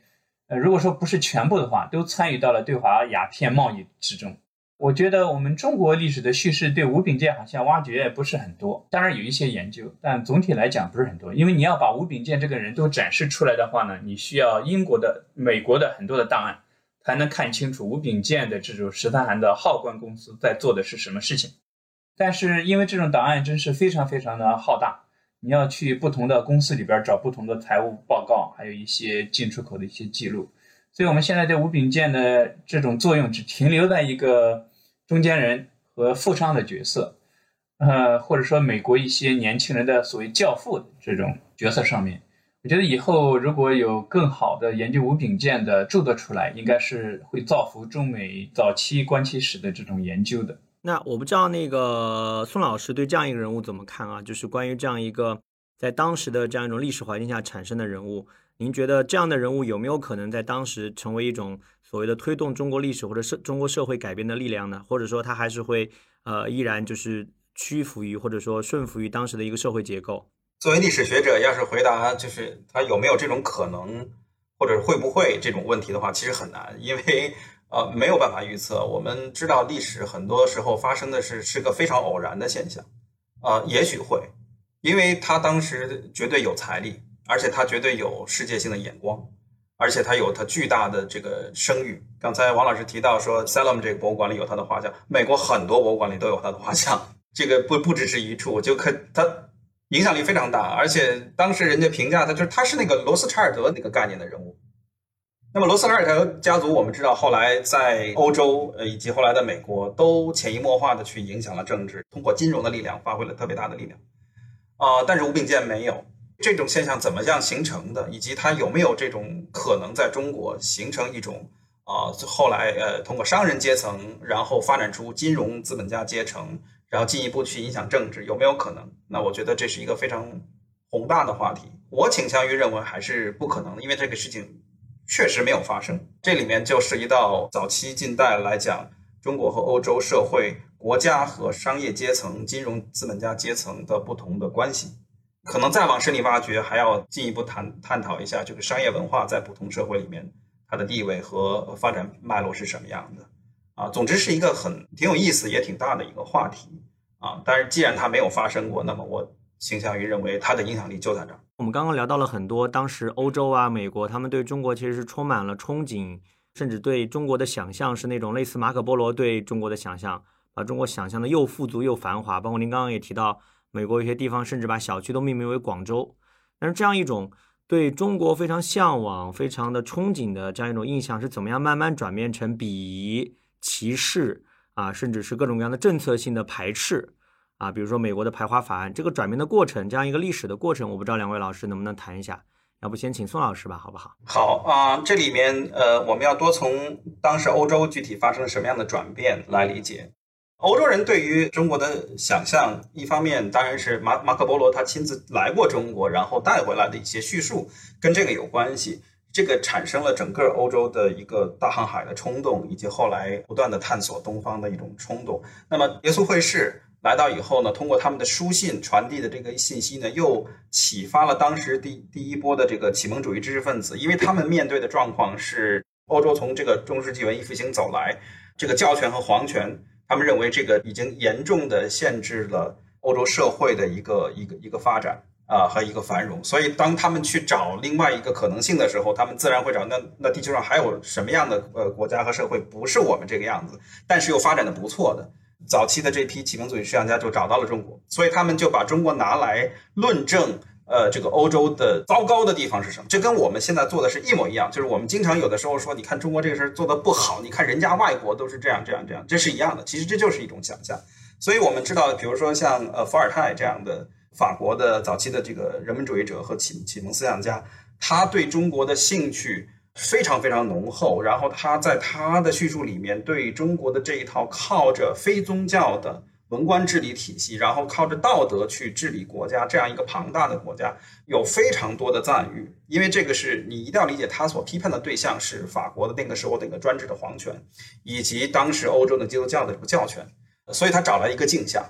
呃，如果说不是全部的话，都参与到了对华鸦片贸易之中。我觉得我们中国历史的叙事对吴秉鉴好像挖掘不是很多，当然有一些研究，但总体来讲不是很多。因为你要把吴秉鉴这个人都展示出来的话呢，你需要英国的、美国的很多的档案，才能看清楚吴秉鉴的这种十三行的浩观公司在做的是什么事情。但是因为这种档案真是非常非常的浩大，你要去不同的公司里边找不同的财务报告，还有一些进出口的一些记录，所以我们现在对吴秉鉴的这种作用只停留在一个中间人和富商的角色，呃，或者说美国一些年轻人的所谓教父的这种角色上面。我觉得以后如果有更好的研究吴秉鉴的著作出来，应该是会造福中美早期关系史的这种研究的。那我不知道那个宋老师对这样一个人物怎么看啊？就是关于这样一个在当时的这样一种历史环境下产生的人物，您觉得这样的人物有没有可能在当时成为一种所谓的推动中国历史或者社中国社会改变的力量呢？或者说他还是会呃依然就是屈服于或者说顺服于当时的一个社会结构？作为历史学者，要是回答就是他有没有这种可能，或者会不会这种问题的话，其实很难，因为。呃，没有办法预测。我们知道历史很多时候发生的是是个非常偶然的现象，啊，也许会，因为他当时绝对有财力，而且他绝对有世界性的眼光，而且他有他巨大的这个声誉。刚才王老师提到说，Salem 这个博物馆里有他的画像，美国很多博物馆里都有他的画像，这个不不只是一处，就可他影响力非常大。而且当时人家评价他，就是他是那个罗斯柴尔德那个概念的人物。那么罗斯柴尔德家族，我们知道后来在欧洲呃以及后来的美国都潜移默化的去影响了政治，通过金融的力量发挥了特别大的力量。啊，但是吴炳坚没有这种现象怎么样形成的，以及他有没有这种可能在中国形成一种啊后来呃通过商人阶层，然后发展出金融资本家阶层，然后进一步去影响政治，有没有可能？那我觉得这是一个非常宏大的话题。我倾向于认为还是不可能，因为这个事情。确实没有发生，这里面就涉及到早期近代来讲，中国和欧洲社会、国家和商业阶层、金融资本家阶层的不同的关系。可能再往深里挖掘，还要进一步探探讨一下，这个商业文化在不同社会里面它的地位和发展脉络是什么样的。啊，总之是一个很挺有意思也挺大的一个话题啊。但是既然它没有发生过，那么我倾向于认为它的影响力就在这儿。我们刚刚聊到了很多，当时欧洲啊、美国，他们对中国其实是充满了憧憬，甚至对中国的想象是那种类似马可波罗对中国的想象，把中国想象的又富足又繁华。包括您刚刚也提到，美国有些地方甚至把小区都命名为广州。但是这样一种对中国非常向往、非常的憧憬的这样一种印象，是怎么样慢慢转变成鄙夷、歧视啊，甚至是各种各样的政策性的排斥？啊，比如说美国的排华法案，这个转变的过程，这样一个历史的过程，我不知道两位老师能不能谈一下？要不先请宋老师吧，好不好？好啊，这里面呃，我们要多从当时欧洲具体发生了什么样的转变来理解。欧洲人对于中国的想象，一方面当然是马马可波罗他亲自来过中国，然后带回来的一些叙述跟这个有关系，这个产生了整个欧洲的一个大航海的冲动，以及后来不断的探索东方的一种冲动。那么耶稣会士。来到以后呢，通过他们的书信传递的这个信息呢，又启发了当时第第一波的这个启蒙主义知识分子，因为他们面对的状况是欧洲从这个中世纪文艺复兴走来，这个教权和皇权，他们认为这个已经严重的限制了欧洲社会的一个一个一个发展啊和一个繁荣，所以当他们去找另外一个可能性的时候，他们自然会找那那地球上还有什么样的呃国家和社会不是我们这个样子，但是又发展的不错的。早期的这批启蒙主义思想家就找到了中国，所以他们就把中国拿来论证，呃，这个欧洲的糟糕的地方是什么？这跟我们现在做的是一模一样。就是我们经常有的时候说，你看中国这个事儿做的不好，你看人家外国都是这样这样这样，这是一样的。其实这就是一种想象。所以我们知道，比如说像呃伏尔泰这样的法国的早期的这个人文主义者和启启蒙思想家，他对中国的兴趣。非常非常浓厚，然后他在他的叙述里面对中国的这一套靠着非宗教的文官治理体系，然后靠着道德去治理国家这样一个庞大的国家，有非常多的赞誉。因为这个是你一定要理解，他所批判的对象是法国的那个时候的一个专制的皇权，以及当时欧洲的基督教的这个教权，所以他找来一个镜像。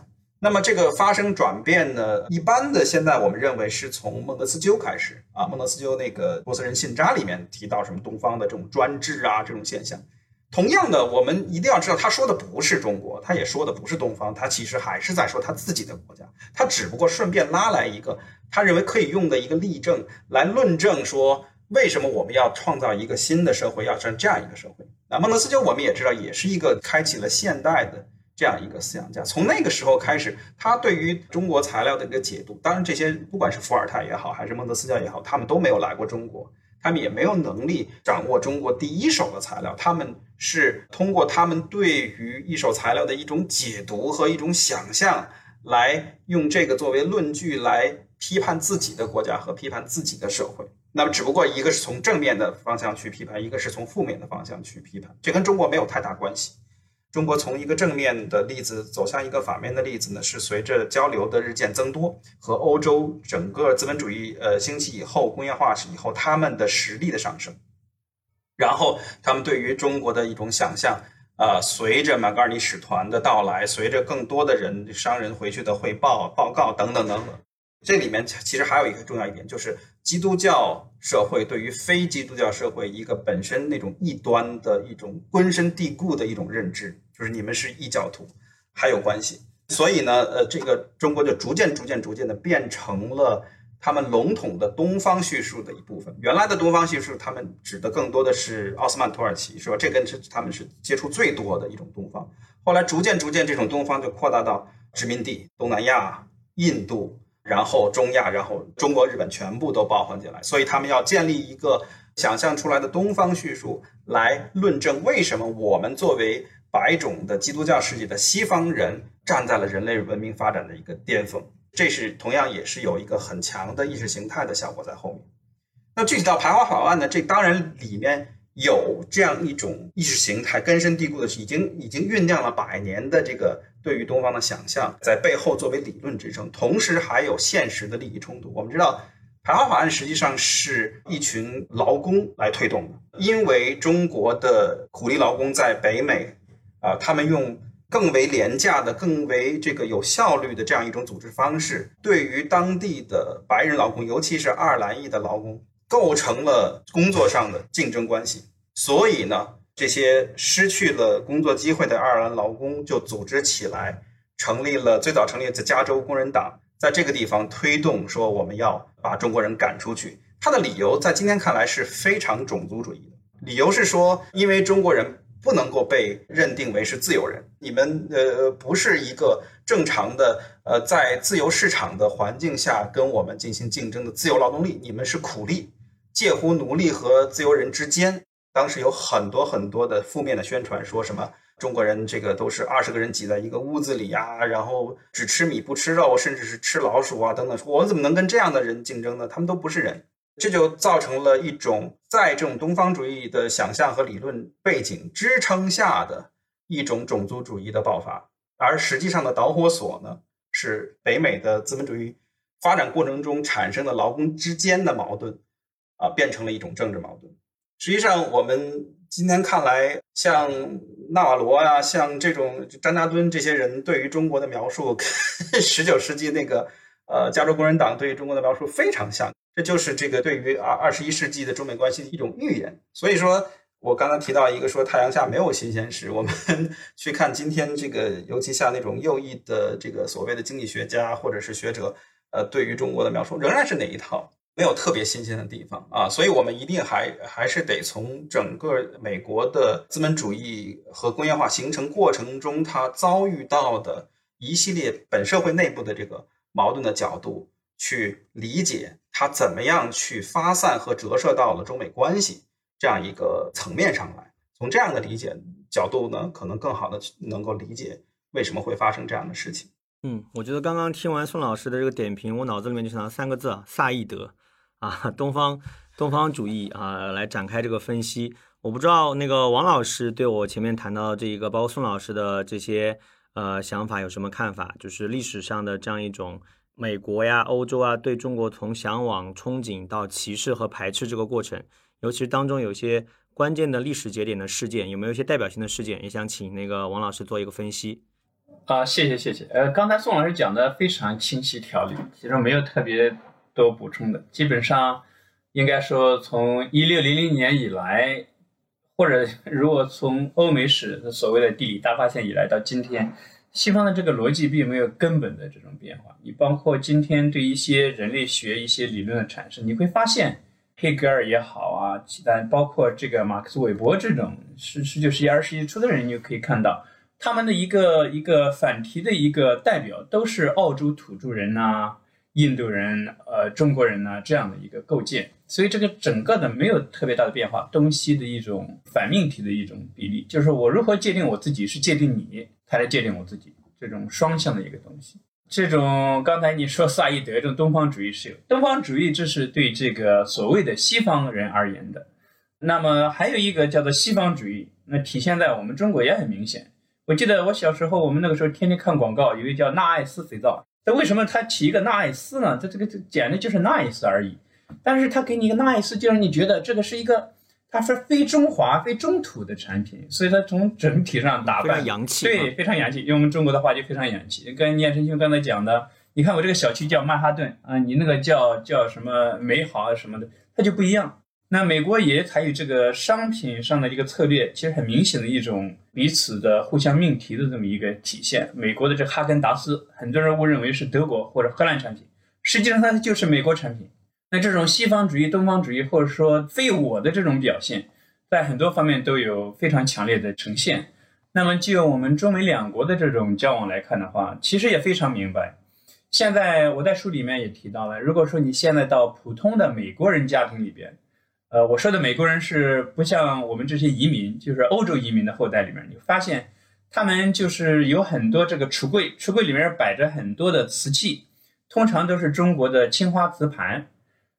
那么这个发生转变呢？一般的现在我们认为是从孟德斯鸠开始啊，孟德斯鸠那个《波斯人信札》里面提到什么东方的这种专制啊这种现象。同样的，我们一定要知道，他说的不是中国，他也说的不是东方，他其实还是在说他自己的国家。他只不过顺便拉来一个他认为可以用的一个例证来论证说，为什么我们要创造一个新的社会，要成这样一个社会。那孟德斯鸠我们也知道，也是一个开启了现代的。这样一个思想家，从那个时候开始，他对于中国材料的一个解读，当然这些不管是伏尔泰也好，还是孟德斯鸠也好，他们都没有来过中国，他们也没有能力掌握中国第一手的材料，他们是通过他们对于一手材料的一种解读和一种想象，来用这个作为论据来批判自己的国家和批判自己的社会。那么，只不过一个是从正面的方向去批判，一个是从负面的方向去批判，这跟中国没有太大关系。中国从一个正面的例子走向一个反面的例子呢，是随着交流的日渐增多和欧洲整个资本主义呃兴起以后、工业化以后，他们的实力的上升，然后他们对于中国的一种想象啊，随着马格尔尼使团的到来，随着更多的人商人回去的汇报报告等等等等。这里面其实还有一个重要一点，就是基督教社会对于非基督教社会一个本身那种异端的一种根深蒂固的一种认知，就是你们是异教徒，还有关系。所以呢，呃，这个中国就逐渐、逐渐、逐渐的变成了他们笼统的东方叙述的一部分。原来的东方叙述，他们指的更多的是奥斯曼土耳其，是吧？这跟是他们是接触最多的一种东方。后来逐渐逐渐，这种东方就扩大到殖民地、东南亚、印度，然后中亚，然后中国、日本全部都包含进来。所以他们要建立一个想象出来的东方叙述，来论证为什么我们作为白种的基督教世界的西方人。站在了人类文明发展的一个巅峰，这是同样也是有一个很强的意识形态的效果在后面。那具体到排华法案呢？这当然里面有这样一种意识形态根深蒂固的，是已经已经酝酿了百年的这个对于东方的想象，在背后作为理论支撑，同时还有现实的利益冲突。我们知道，排华法案实际上是一群劳工来推动的，因为中国的苦力劳工在北美啊，他们用。更为廉价的、更为这个有效率的这样一种组织方式，对于当地的白人劳工，尤其是爱尔兰裔的劳工，构成了工作上的竞争关系。所以呢，这些失去了工作机会的爱尔兰劳工就组织起来，成立了最早成立的加州工人党，在这个地方推动说我们要把中国人赶出去。他的理由在今天看来是非常种族主义的，理由是说，因为中国人。不能够被认定为是自由人，你们呃不是一个正常的呃在自由市场的环境下跟我们进行竞争的自由劳动力，你们是苦力，介乎奴隶和自由人之间。当时有很多很多的负面的宣传，说什么中国人这个都是二十个人挤在一个屋子里呀，然后只吃米不吃肉，甚至是吃老鼠啊等等。我怎么能跟这样的人竞争呢？他们都不是人。这就造成了一种在这种东方主义的想象和理论背景支撑下的一种种族主义的爆发，而实际上的导火索呢，是北美的资本主义发展过程中产生的劳工之间的矛盾，啊，变成了一种政治矛盾。实际上，我们今天看来，像纳瓦罗啊，像这种张家墩这些人对于中国的描述，跟 十九世纪那个呃加州工人党对于中国的描述非常像。这就是这个对于啊二十一世纪的中美关系的一种预言。所以说我刚刚提到一个说太阳下没有新鲜事，我们 去看今天这个，尤其像那种右翼的这个所谓的经济学家或者是学者，呃，对于中国的描述仍然是哪一套，没有特别新鲜的地方啊。所以我们一定还还是得从整个美国的资本主义和工业化形成过程中，它遭遇到的一系列本社会内部的这个矛盾的角度去理解。它怎么样去发散和折射到了中美关系这样一个层面上来？从这样的理解角度呢，可能更好的能够理解为什么会发生这样的事情。嗯，我觉得刚刚听完宋老师的这个点评，我脑子里面就想到三个字啊，萨义德啊，东方东方主义啊，来展开这个分析。我不知道那个王老师对我前面谈到这一个，包括宋老师的这些呃想法有什么看法？就是历史上的这样一种。美国呀，欧洲啊，对中国从向往、憧憬到歧视和排斥这个过程，尤其是当中有些关键的历史节点的事件，有没有一些代表性的事件？也想请那个王老师做一个分析。啊，谢谢谢谢。呃，刚才宋老师讲的非常清晰条理，其实没有特别都补充的。基本上应该说，从一六零零年以来，或者如果从欧美史所谓的地理大发现以来到今天。西方的这个逻辑并没有根本的这种变化。你包括今天对一些人类学一些理论的产生，你会发现，黑格尔也好啊，其他包括这个马克思韦伯这种十十九世纪二十世纪初的人，你就可以看到他们的一个一个反题的一个代表都是澳洲土著人呐、印度人、呃中国人呢这样的一个构建。所以这个整个的没有特别大的变化，东西的一种反命题的一种比例，就是我如何界定我自己是界定你。才来界定我自己，这种双向的一个东西。这种刚才你说萨义德这种东方主义是有东方主义，这是对这个所谓的西方人而言的。那么还有一个叫做西方主义，那体现在我们中国也很明显。我记得我小时候，我们那个时候天天看广告，有一个叫纳爱斯肥皂。那为什么他起一个 nice 呢？他这个简直就是 nice 而已。但是他给你一个 nice，就让你觉得这个是一个。它是非中华、非中土的产品，所以它从整体上打扮洋气，对，非常洋气。用我们中国的话就非常洋气。跟聂成兄刚才讲的，你看我这个小区叫曼哈顿啊，你那个叫叫什么美好啊什么的，它就不一样。那美国也采取这个商品上的一个策略，其实很明显的一种彼此的互相命题的这么一个体现。美国的这哈根达斯，很多人误认为是德国或者荷兰产品，实际上它就是美国产品。那这种西方主义、东方主义，或者说非我的这种表现，在很多方面都有非常强烈的呈现。那么就我们中美两国的这种交往来看的话，其实也非常明白。现在我在书里面也提到了，如果说你现在到普通的美国人家庭里边，呃，我说的美国人是不像我们这些移民，就是欧洲移民的后代里面，你发现他们就是有很多这个橱柜，橱柜里面摆着很多的瓷器，通常都是中国的青花瓷盘。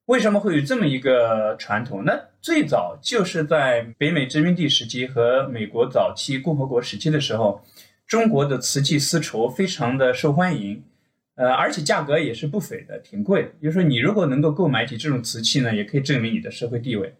为什么会有这么一个传统？那最早就是在北美殖民地时期和美国早期共和国时期的时候，中国的瓷器丝绸非常的受欢迎，呃，而且价格也是不菲的，挺贵的。就是说，你如果能够购买起这种瓷器呢，也可以证明你的社会地位。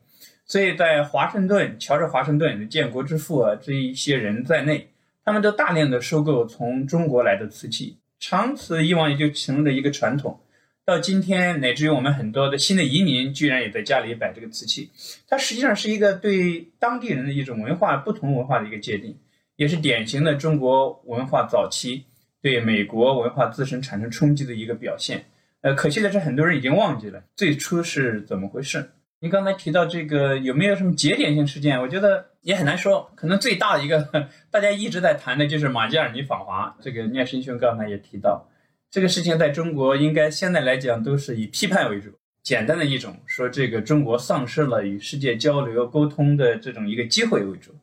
所以在华盛顿，乔治华盛顿的建国之父啊，这一些人在内，他们都大量的收购从中国来的瓷器，长此以往也就成了一个传统。到今天，乃至于我们很多的新的移民，居然也在家里摆这个瓷器，它实际上是一个对当地人的一种文化不同文化的一个界定，也是典型的中国文化早期对美国文化自身产生冲击的一个表现。呃，可惜的是，很多人已经忘记了最初是怎么回事。您刚才提到这个有没有什么节点性事件？我觉得也很难说，可能最大的一个大家一直在谈的就是马加尔尼访华。这个聂生兄刚才也提到。这个事情在中国应该现在来讲都是以批判为主，简单的一种说这个中国丧失了与世界交流沟通的这种一个机会为主。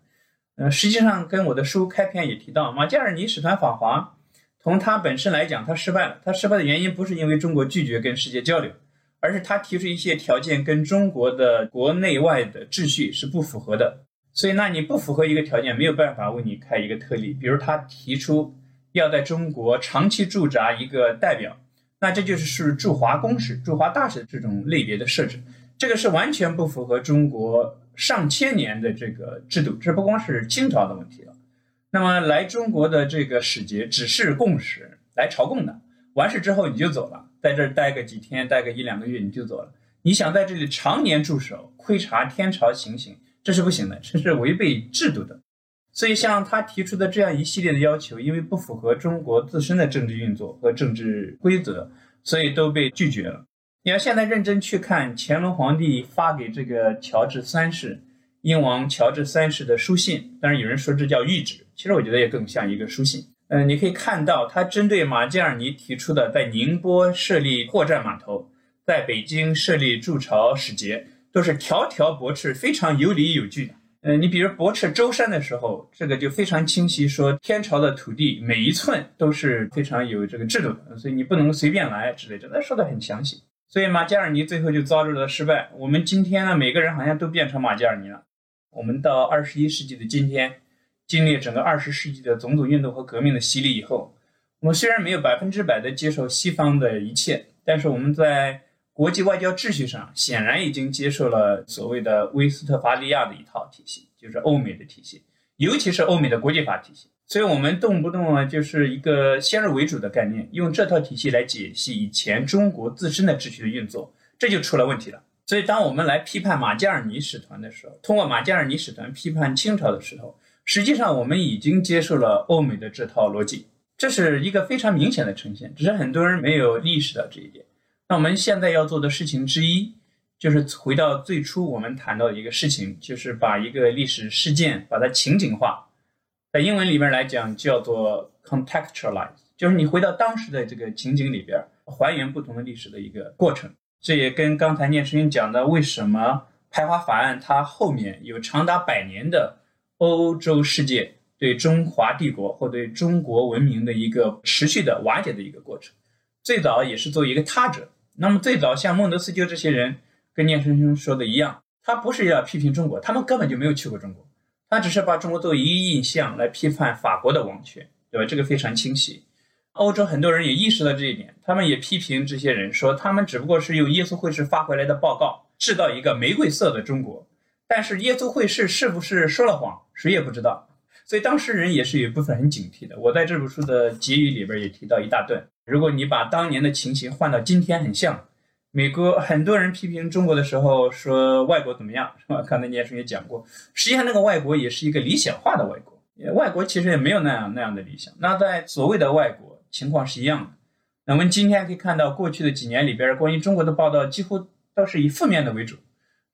呃，实际上跟我的书开篇也提到，马加尔尼使团访华，从他本身来讲，他失败了。他失败的原因不是因为中国拒绝跟世界交流，而是他提出一些条件跟中国的国内外的秩序是不符合的。所以，那你不符合一个条件，没有办法为你开一个特例。比如他提出。要在中国长期驻扎一个代表，那这就是是驻华公使、驻华大使这种类别的设置，这个是完全不符合中国上千年的这个制度。这不光是清朝的问题。那么来中国的这个使节只是共使，来朝贡的，完事之后你就走了，在这儿待个几天，待个一两个月你就走了。你想在这里常年驻守，窥察天朝行刑，这是不行的，这是违背制度的。所以，像他提出的这样一系列的要求，因为不符合中国自身的政治运作和政治规则，所以都被拒绝了。你要现在认真去看乾隆皇帝发给这个乔治三世、英王乔治三世的书信，当然有人说这叫谕旨，其实我觉得也更像一个书信。嗯，你可以看到他针对马加尔尼提出的在宁波设立货站码头，在北京设立驻朝使节，都是条条驳斥，非常有理有据的。呃，你比如驳斥舟山的时候，这个就非常清晰，说天朝的土地每一寸都是非常有这个制度的，所以你不能随便来之类的，那说的很详细。所以马加尔尼最后就遭受了失败。我们今天呢，每个人好像都变成马加尔尼了。我们到二十一世纪的今天，经历整个二十世纪的种种运动和革命的洗礼以后，我们虽然没有百分之百的接受西方的一切，但是我们在。国际外交秩序上显然已经接受了所谓的威斯特伐利亚的一套体系，就是欧美的体系，尤其是欧美的国际法体系。所以，我们动不动啊就是一个先入为主的概念，用这套体系来解析以前中国自身的秩序的运作，这就出了问题了。所以，当我们来批判马加尔尼使团的时候，通过马加尔尼使团批判清朝的时候，实际上我们已经接受了欧美的这套逻辑，这是一个非常明显的呈现，只是很多人没有意识到这一点。那我们现在要做的事情之一，就是回到最初我们谈到的一个事情，就是把一个历史事件把它情景化，在英文里边来讲叫做 contextualize，就是你回到当时的这个情景里边，还原不同的历史的一个过程。这也跟刚才聂声音讲的，为什么排华法案它后面有长达百年的欧洲世界对中华帝国或对中国文明的一个持续的瓦解的一个过程，最早也是作为一个他者。那么最早像孟德斯鸠这些人，跟聂生说的一样，他不是要批评中国，他们根本就没有去过中国，他只是把中国作为一印象来批判法国的王权，对吧？这个非常清晰。欧洲很多人也意识到这一点，他们也批评这些人说，他们只不过是用耶稣会士发回来的报告制造一个玫瑰色的中国，但是耶稣会士是不是说了谎，谁也不知道。所以当事人也是有一部分很警惕的。我在这本书的结语里边也提到一大段。如果你把当年的情形换到今天，很像。美国很多人批评中国的时候说外国怎么样，是吧？刚才聂生也讲过，实际上那个外国也是一个理想化的外国，外国其实也没有那样那样的理想。那在所谓的外国情况是一样的。那我们今天可以看到，过去的几年里边，关于中国的报道几乎都是以负面的为主。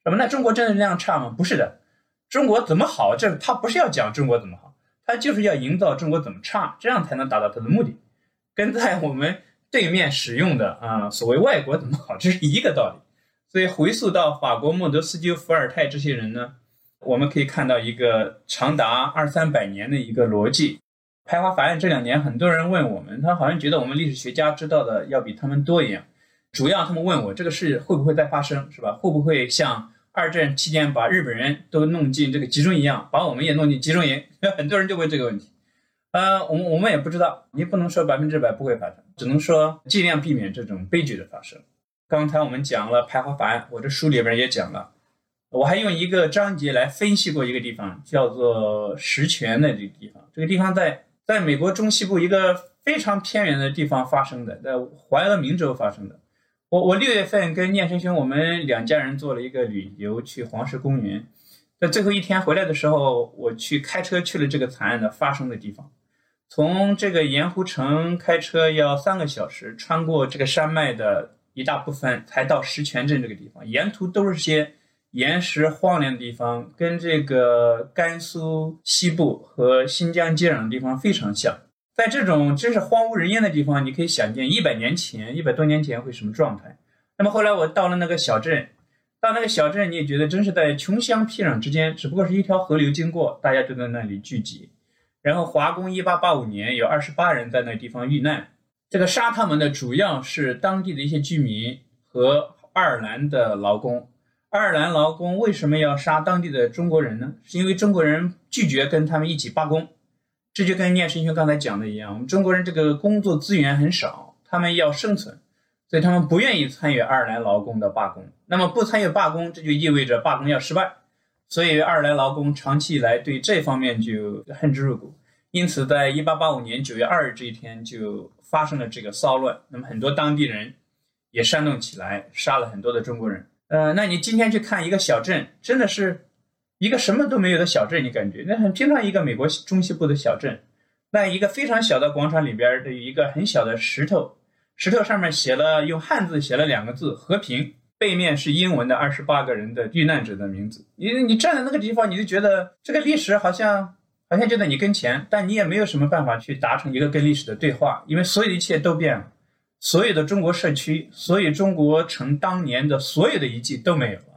什么？那中国真的那样差吗？不是的，中国怎么好？这他不是要讲中国怎么好，他就是要营造中国怎么差，这样才能达到他的目的。跟在我们对面使用的啊，所谓外国怎么好，这是一个道理。所以回溯到法国孟德斯鸠、伏尔泰这些人呢，我们可以看到一个长达二三百年的一个逻辑。排华法案这两年，很多人问我们，他好像觉得我们历史学家知道的要比他们多一样。主要他们问我这个事会不会再发生，是吧？会不会像二战期间把日本人都弄进这个集中营一样，把我们也弄进集中营？很多人就问这个问题。呃，我们我们也不知道，你不能说百分之百不会发生，只能说尽量避免这种悲剧的发生。刚才我们讲了排华法案，我这书里边也讲了，我还用一个章节来分析过一个地方，叫做石泉的这个地方。这个地方在。在美国中西部一个非常偏远的地方发生的，在怀俄明州发生的。我我六月份跟念生兄，我们两家人做了一个旅游，去黄石公园。在最后一天回来的时候，我去开车去了这个惨案的发生的地方。从这个盐湖城开车要三个小时，穿过这个山脉的一大部分，才到石泉镇这个地方。沿途都是些。岩石荒凉的地方，跟这个甘肃西部和新疆接壤的地方非常像。在这种真是荒无人烟的地方，你可以想见一百年前、一百多年前会什么状态。那么后来我到了那个小镇，到那个小镇，你也觉得真是在穷乡僻壤之间，只不过是一条河流经过，大家就在那里聚集。然后华工一八八五年有二十八人在那地方遇难，这个杀他们的主要是当地的一些居民和爱尔兰的劳工。爱尔兰劳工为什么要杀当地的中国人呢？是因为中国人拒绝跟他们一起罢工。这就跟聂师兄刚才讲的一样，我们中国人这个工作资源很少，他们要生存，所以他们不愿意参与爱尔兰劳工的罢工。那么不参与罢工，这就意味着罢工要失败。所以爱尔兰劳工长期以来对这方面就恨之入骨。因此，在一八八五年九月二日这一天就发生了这个骚乱。那么很多当地人也煽动起来，杀了很多的中国人。呃，那你今天去看一个小镇，真的是一个什么都没有的小镇，你感觉那很平常一个美国中西部的小镇，那一个非常小的广场里边的一个很小的石头，石头上面写了用汉字写了两个字“和平”，背面是英文的二十八个人的遇难者的名字。你你站在那个地方，你就觉得这个历史好像好像就在你跟前，但你也没有什么办法去达成一个跟历史的对话，因为所有的一切都变了。所有的中国社区，所有中国城当年的所有的遗迹都没有了。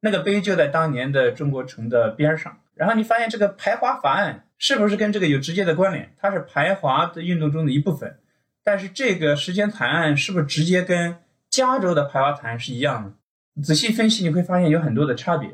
那个碑就在当年的中国城的边上。然后你发现这个排华法案是不是跟这个有直接的关联？它是排华的运动中的一部分。但是这个时间惨案是不是直接跟加州的排华惨案是一样的？仔细分析你会发现有很多的差别。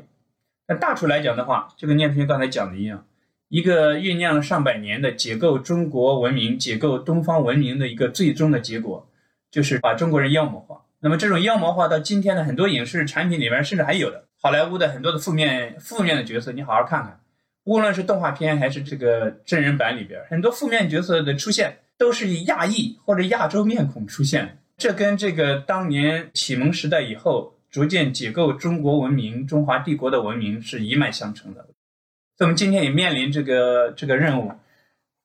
但大处来讲的话，就跟聂同学刚才讲的一样，一个酝酿了上百年的解构中国文明、解构东方文明的一个最终的结果。就是把中国人妖魔化，那么这种妖魔化到今天的很多影视产品里面，甚至还有的好莱坞的很多的负面负面的角色，你好好看看，无论是动画片还是这个真人版里边，很多负面角色的出现都是以亚裔或者亚洲面孔出现，这跟这个当年启蒙时代以后逐渐解构中国文明、中华帝国的文明是一脉相承的，所以我们今天也面临这个这个任务。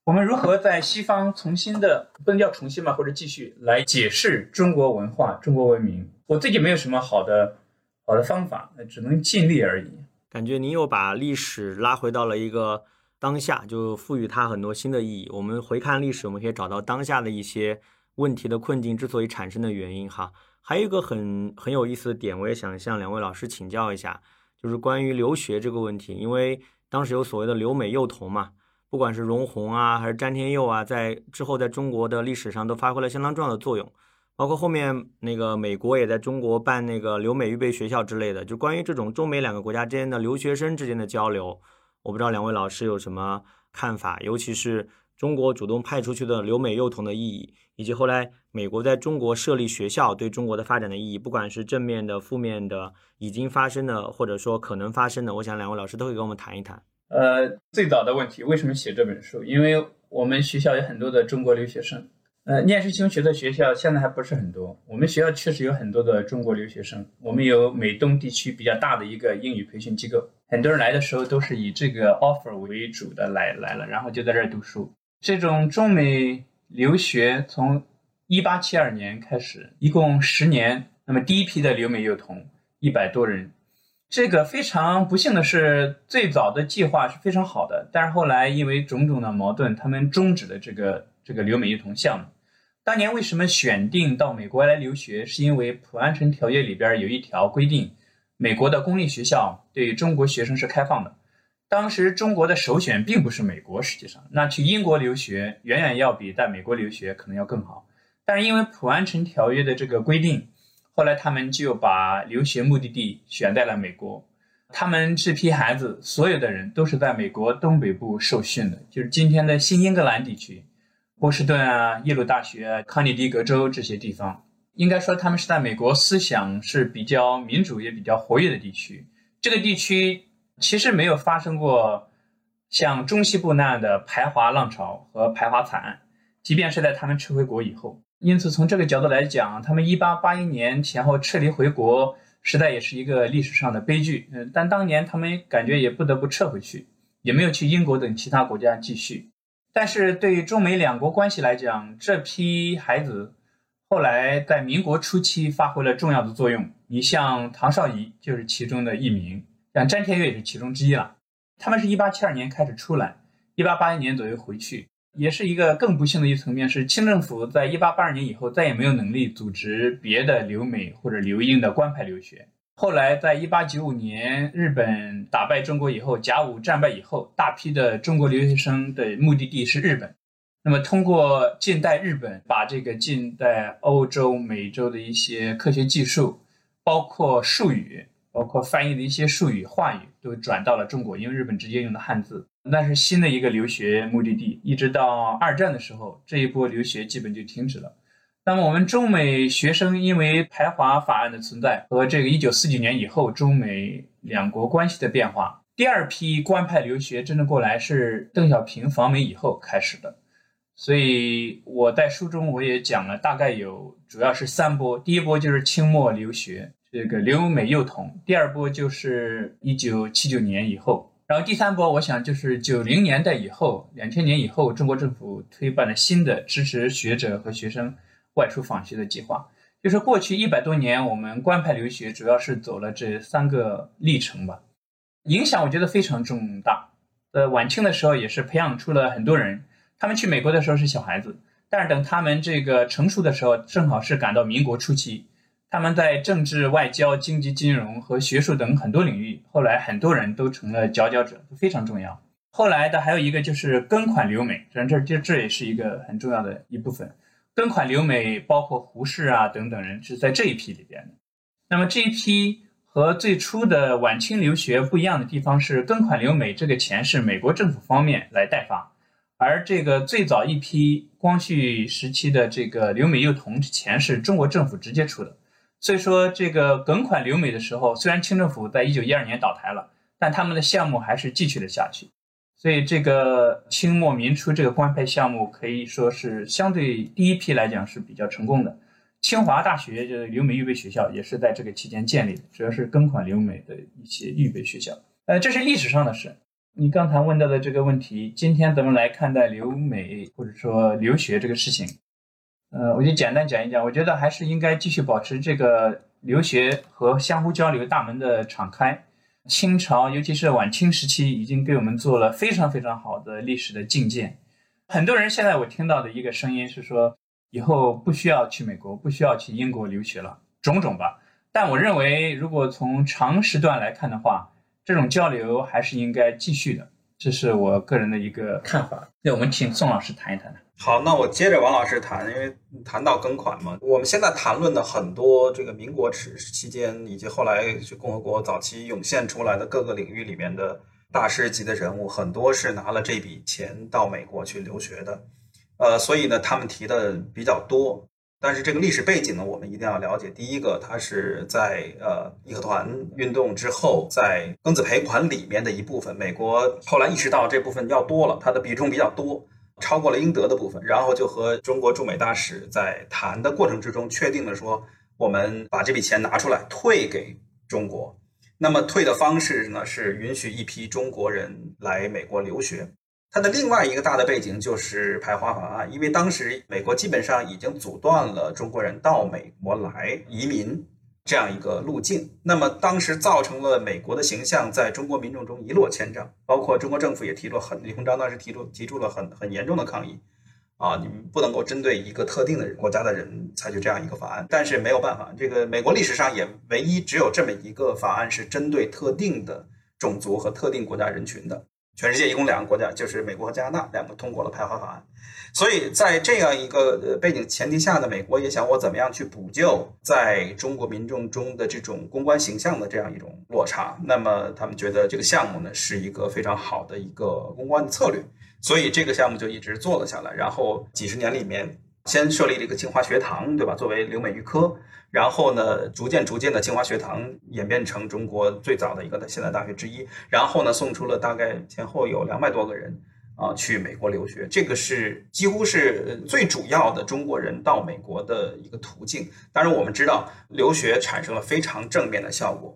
我们如何在西方重新的不能叫重新吧，或者继续来解释中国文化、中国文明？我自己没有什么好的好的方法，只能尽力而已。感觉您又把历史拉回到了一个当下，就赋予它很多新的意义。我们回看历史，我们可以找到当下的一些问题的困境之所以产生的原因。哈，还有一个很很有意思的点，我也想向两位老师请教一下，就是关于留学这个问题，因为当时有所谓的留美幼童嘛。不管是容闳啊，还是詹天佑啊，在之后在中国的历史上都发挥了相当重要的作用。包括后面那个美国也在中国办那个留美预备学校之类的。就关于这种中美两个国家之间的留学生之间的交流，我不知道两位老师有什么看法，尤其是中国主动派出去的留美幼童的意义，以及后来美国在中国设立学校对中国的发展的意义，不管是正面的、负面的、已经发生的，或者说可能发生的，我想两位老师都会跟我们谈一谈。呃，最早的问题，为什么写这本书？因为我们学校有很多的中国留学生。呃，念师兄学的学校现在还不是很多。我们学校确实有很多的中国留学生。我们有美东地区比较大的一个英语培训机构，很多人来的时候都是以这个 offer 为主的来来了，然后就在这儿读书。这种中美留学从一八七二年开始，一共十年。那么第一批的留美幼童一百多人。这个非常不幸的是，最早的计划是非常好的，但是后来因为种种的矛盾，他们终止了这个这个留美幼童项目。当年为什么选定到美国来留学？是因为普安城条约里边有一条规定，美国的公立学校对中国学生是开放的。当时中国的首选并不是美国，实际上那去英国留学远远要比在美国留学可能要更好。但是因为普安城条约的这个规定，后来他们就把留学目的地选在了美国。他们这批孩子所有的人都是在美国东北部受训的，就是今天的新英格兰地区。波士顿啊，耶鲁大学、康涅狄格州这些地方，应该说他们是在美国思想是比较民主也比较活跃的地区。这个地区其实没有发生过像中西部那样的排华浪潮和排华惨案，即便是在他们撤回国以后。因此，从这个角度来讲，他们1881年前后撤离回国，实在也是一个历史上的悲剧。嗯，但当年他们感觉也不得不撤回去，也没有去英国等其他国家继续。但是对于中美两国关系来讲，这批孩子后来在民国初期发挥了重要的作用。你像唐绍仪就是其中的一名，像詹天岳也是其中之一了。他们是一八七二年开始出来，一八八一年左右回去。也是一个更不幸的一层面是，清政府在一八八二年以后再也没有能力组织别的留美或者留英的官派留学。后来，在一八九五年日本打败中国以后，甲午战败以后，大批的中国留学生的目的地是日本。那么，通过近代日本，把这个近代欧洲、美洲的一些科学技术，包括术语，包括翻译的一些术语、话语，都转到了中国，因为日本直接用的汉字。那是新的一个留学目的地。一直到二战的时候，这一波留学基本就停止了。那么我们中美学生因为排华法案的存在和这个一九四九年以后中美两国关系的变化，第二批官派留学真正过来是邓小平访美以后开始的。所以我在书中我也讲了，大概有主要是三波。第一波就是清末留学，这个留美幼童；第二波就是一九七九年以后，然后第三波我想就是九零年代以后、两千年以后，中国政府推办了新的支持学者和学生。外出访学的计划，就是过去一百多年，我们官派留学主要是走了这三个历程吧，影响我觉得非常重大。呃，晚清的时候也是培养出了很多人，他们去美国的时候是小孩子，但是等他们这个成熟的时候，正好是赶到民国初期，他们在政治、外交、经济、金融和学术等很多领域，后来很多人都成了佼佼者，非常重要。后来的还有一个就是庚款留美，这这这也是一个很重要的一部分。庚款留美包括胡适啊等等人是在这一批里边的。那么这一批和最初的晚清留学不一样的地方是，庚款留美这个钱是美国政府方面来代发，而这个最早一批光绪时期的这个留美幼童钱是中国政府直接出的。所以说这个跟款留美的时候，虽然清政府在一九一二年倒台了，但他们的项目还是继续了下去。所以，这个清末民初这个官派项目可以说是相对第一批来讲是比较成功的。清华大学就是留美预备学校，也是在这个期间建立的，主要是跟款留美的一些预备学校。呃，这是历史上的事。你刚才问到的这个问题，今天怎么来看待留美或者说留学这个事情？呃，我就简单讲一讲。我觉得还是应该继续保持这个留学和相互交流大门的敞开。清朝，尤其是晚清时期，已经给我们做了非常非常好的历史的借鉴。很多人现在我听到的一个声音是说，以后不需要去美国，不需要去英国留学了，种种吧。但我认为，如果从长时段来看的话，这种交流还是应该继续的。这是我个人的一个看法。那我们请宋老师谈一谈。好，那我接着王老师谈，因为谈到庚款嘛，我们现在谈论的很多这个民国时期间以及后来就共和国早期涌现出来的各个领域里面的大师级的人物，很多是拿了这笔钱到美国去留学的，呃，所以呢，他们提的比较多。但是这个历史背景呢，我们一定要了解。第一个，它是在呃义和团运动之后，在庚子赔款里面的一部分。美国后来意识到这部分要多了，它的比重比较多，超过了应得的部分，然后就和中国驻美大使在谈的过程之中，确定了说，我们把这笔钱拿出来退给中国。那么退的方式呢，是允许一批中国人来美国留学。它的另外一个大的背景就是排华法案，因为当时美国基本上已经阻断了中国人到美国来移民这样一个路径，那么当时造成了美国的形象在中国民众中一落千丈，包括中国政府也提出很李鸿章当时提出提出了很很严重的抗议，啊，你们不能够针对一个特定的国家的人采取这样一个法案，但是没有办法，这个美国历史上也唯一只有这么一个法案是针对特定的种族和特定国家人群的。全世界一共两个国家，就是美国和加拿大，两个通过了排华法案。所以在这样一个背景前提下呢，美国也想我怎么样去补救在中国民众中的这种公关形象的这样一种落差。那么他们觉得这个项目呢是一个非常好的一个公关的策略，所以这个项目就一直做了下来。然后几十年里面，先设立了一个清华学堂，对吧？作为留美预科。然后呢，逐渐逐渐的，清华学堂演变成中国最早的一个的现代大学之一。然后呢，送出了大概前后有两百多个人啊去美国留学，这个是几乎是最主要的中国人到美国的一个途径。当然，我们知道留学产生了非常正面的效果，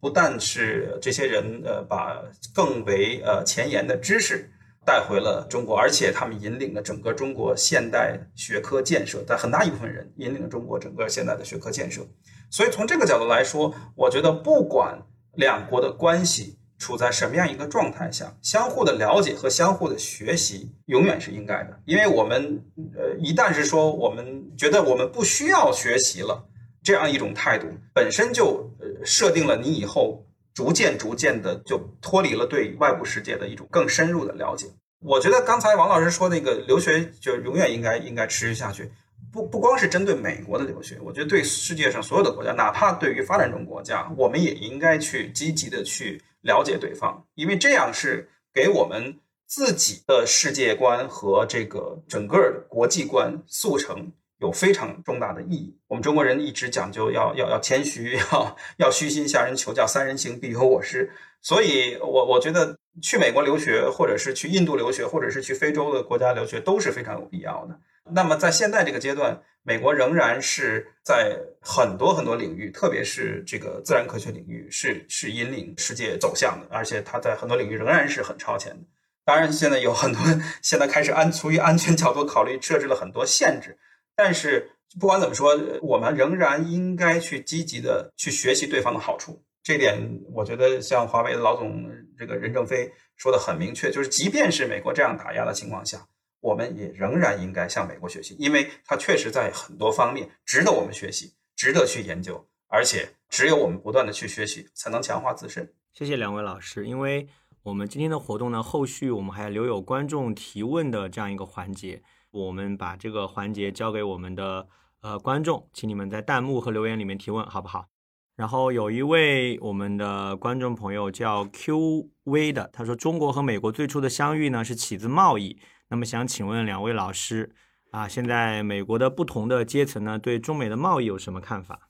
不但是这些人呃把更为呃前沿的知识。带回了中国，而且他们引领了整个中国现代学科建设，在很大一部分人引领了中国整个现代的学科建设。所以从这个角度来说，我觉得不管两国的关系处在什么样一个状态下，相互的了解和相互的学习永远是应该的。因为我们呃，一旦是说我们觉得我们不需要学习了这样一种态度，本身就呃设定了你以后。逐渐逐渐的就脱离了对外部世界的一种更深入的了解。我觉得刚才王老师说那个留学就永远应该应该持续下去，不不光是针对美国的留学，我觉得对世界上所有的国家，哪怕对于发展中国家，我们也应该去积极的去了解对方，因为这样是给我们自己的世界观和这个整个国际观速成。有非常重大的意义。我们中国人一直讲究要要要谦虚，要要虚心向人求教，三人行必有我师。所以，我我觉得去美国留学，或者是去印度留学，或者是去非洲的国家留学，都是非常有必要的。那么，在现在这个阶段，美国仍然是在很多很多领域，特别是这个自然科学领域，是是引领世界走向的，而且它在很多领域仍然是很超前的。当然，现在有很多 现在开始安出于安全角度考虑，设置了很多限制。但是不管怎么说，我们仍然应该去积极的去学习对方的好处。这点我觉得像华为的老总这个任正非说的很明确，就是即便是美国这样打压的情况下，我们也仍然应该向美国学习，因为它确实在很多方面值得我们学习，值得去研究，而且只有我们不断的去学习，才能强化自身。谢谢两位老师，因为我们今天的活动呢，后续我们还留有观众提问的这样一个环节。我们把这个环节交给我们的呃观众，请你们在弹幕和留言里面提问，好不好？然后有一位我们的观众朋友叫 QV 的，他说中国和美国最初的相遇呢是起自贸易，那么想请问两位老师啊，现在美国的不同的阶层呢对中美的贸易有什么看法？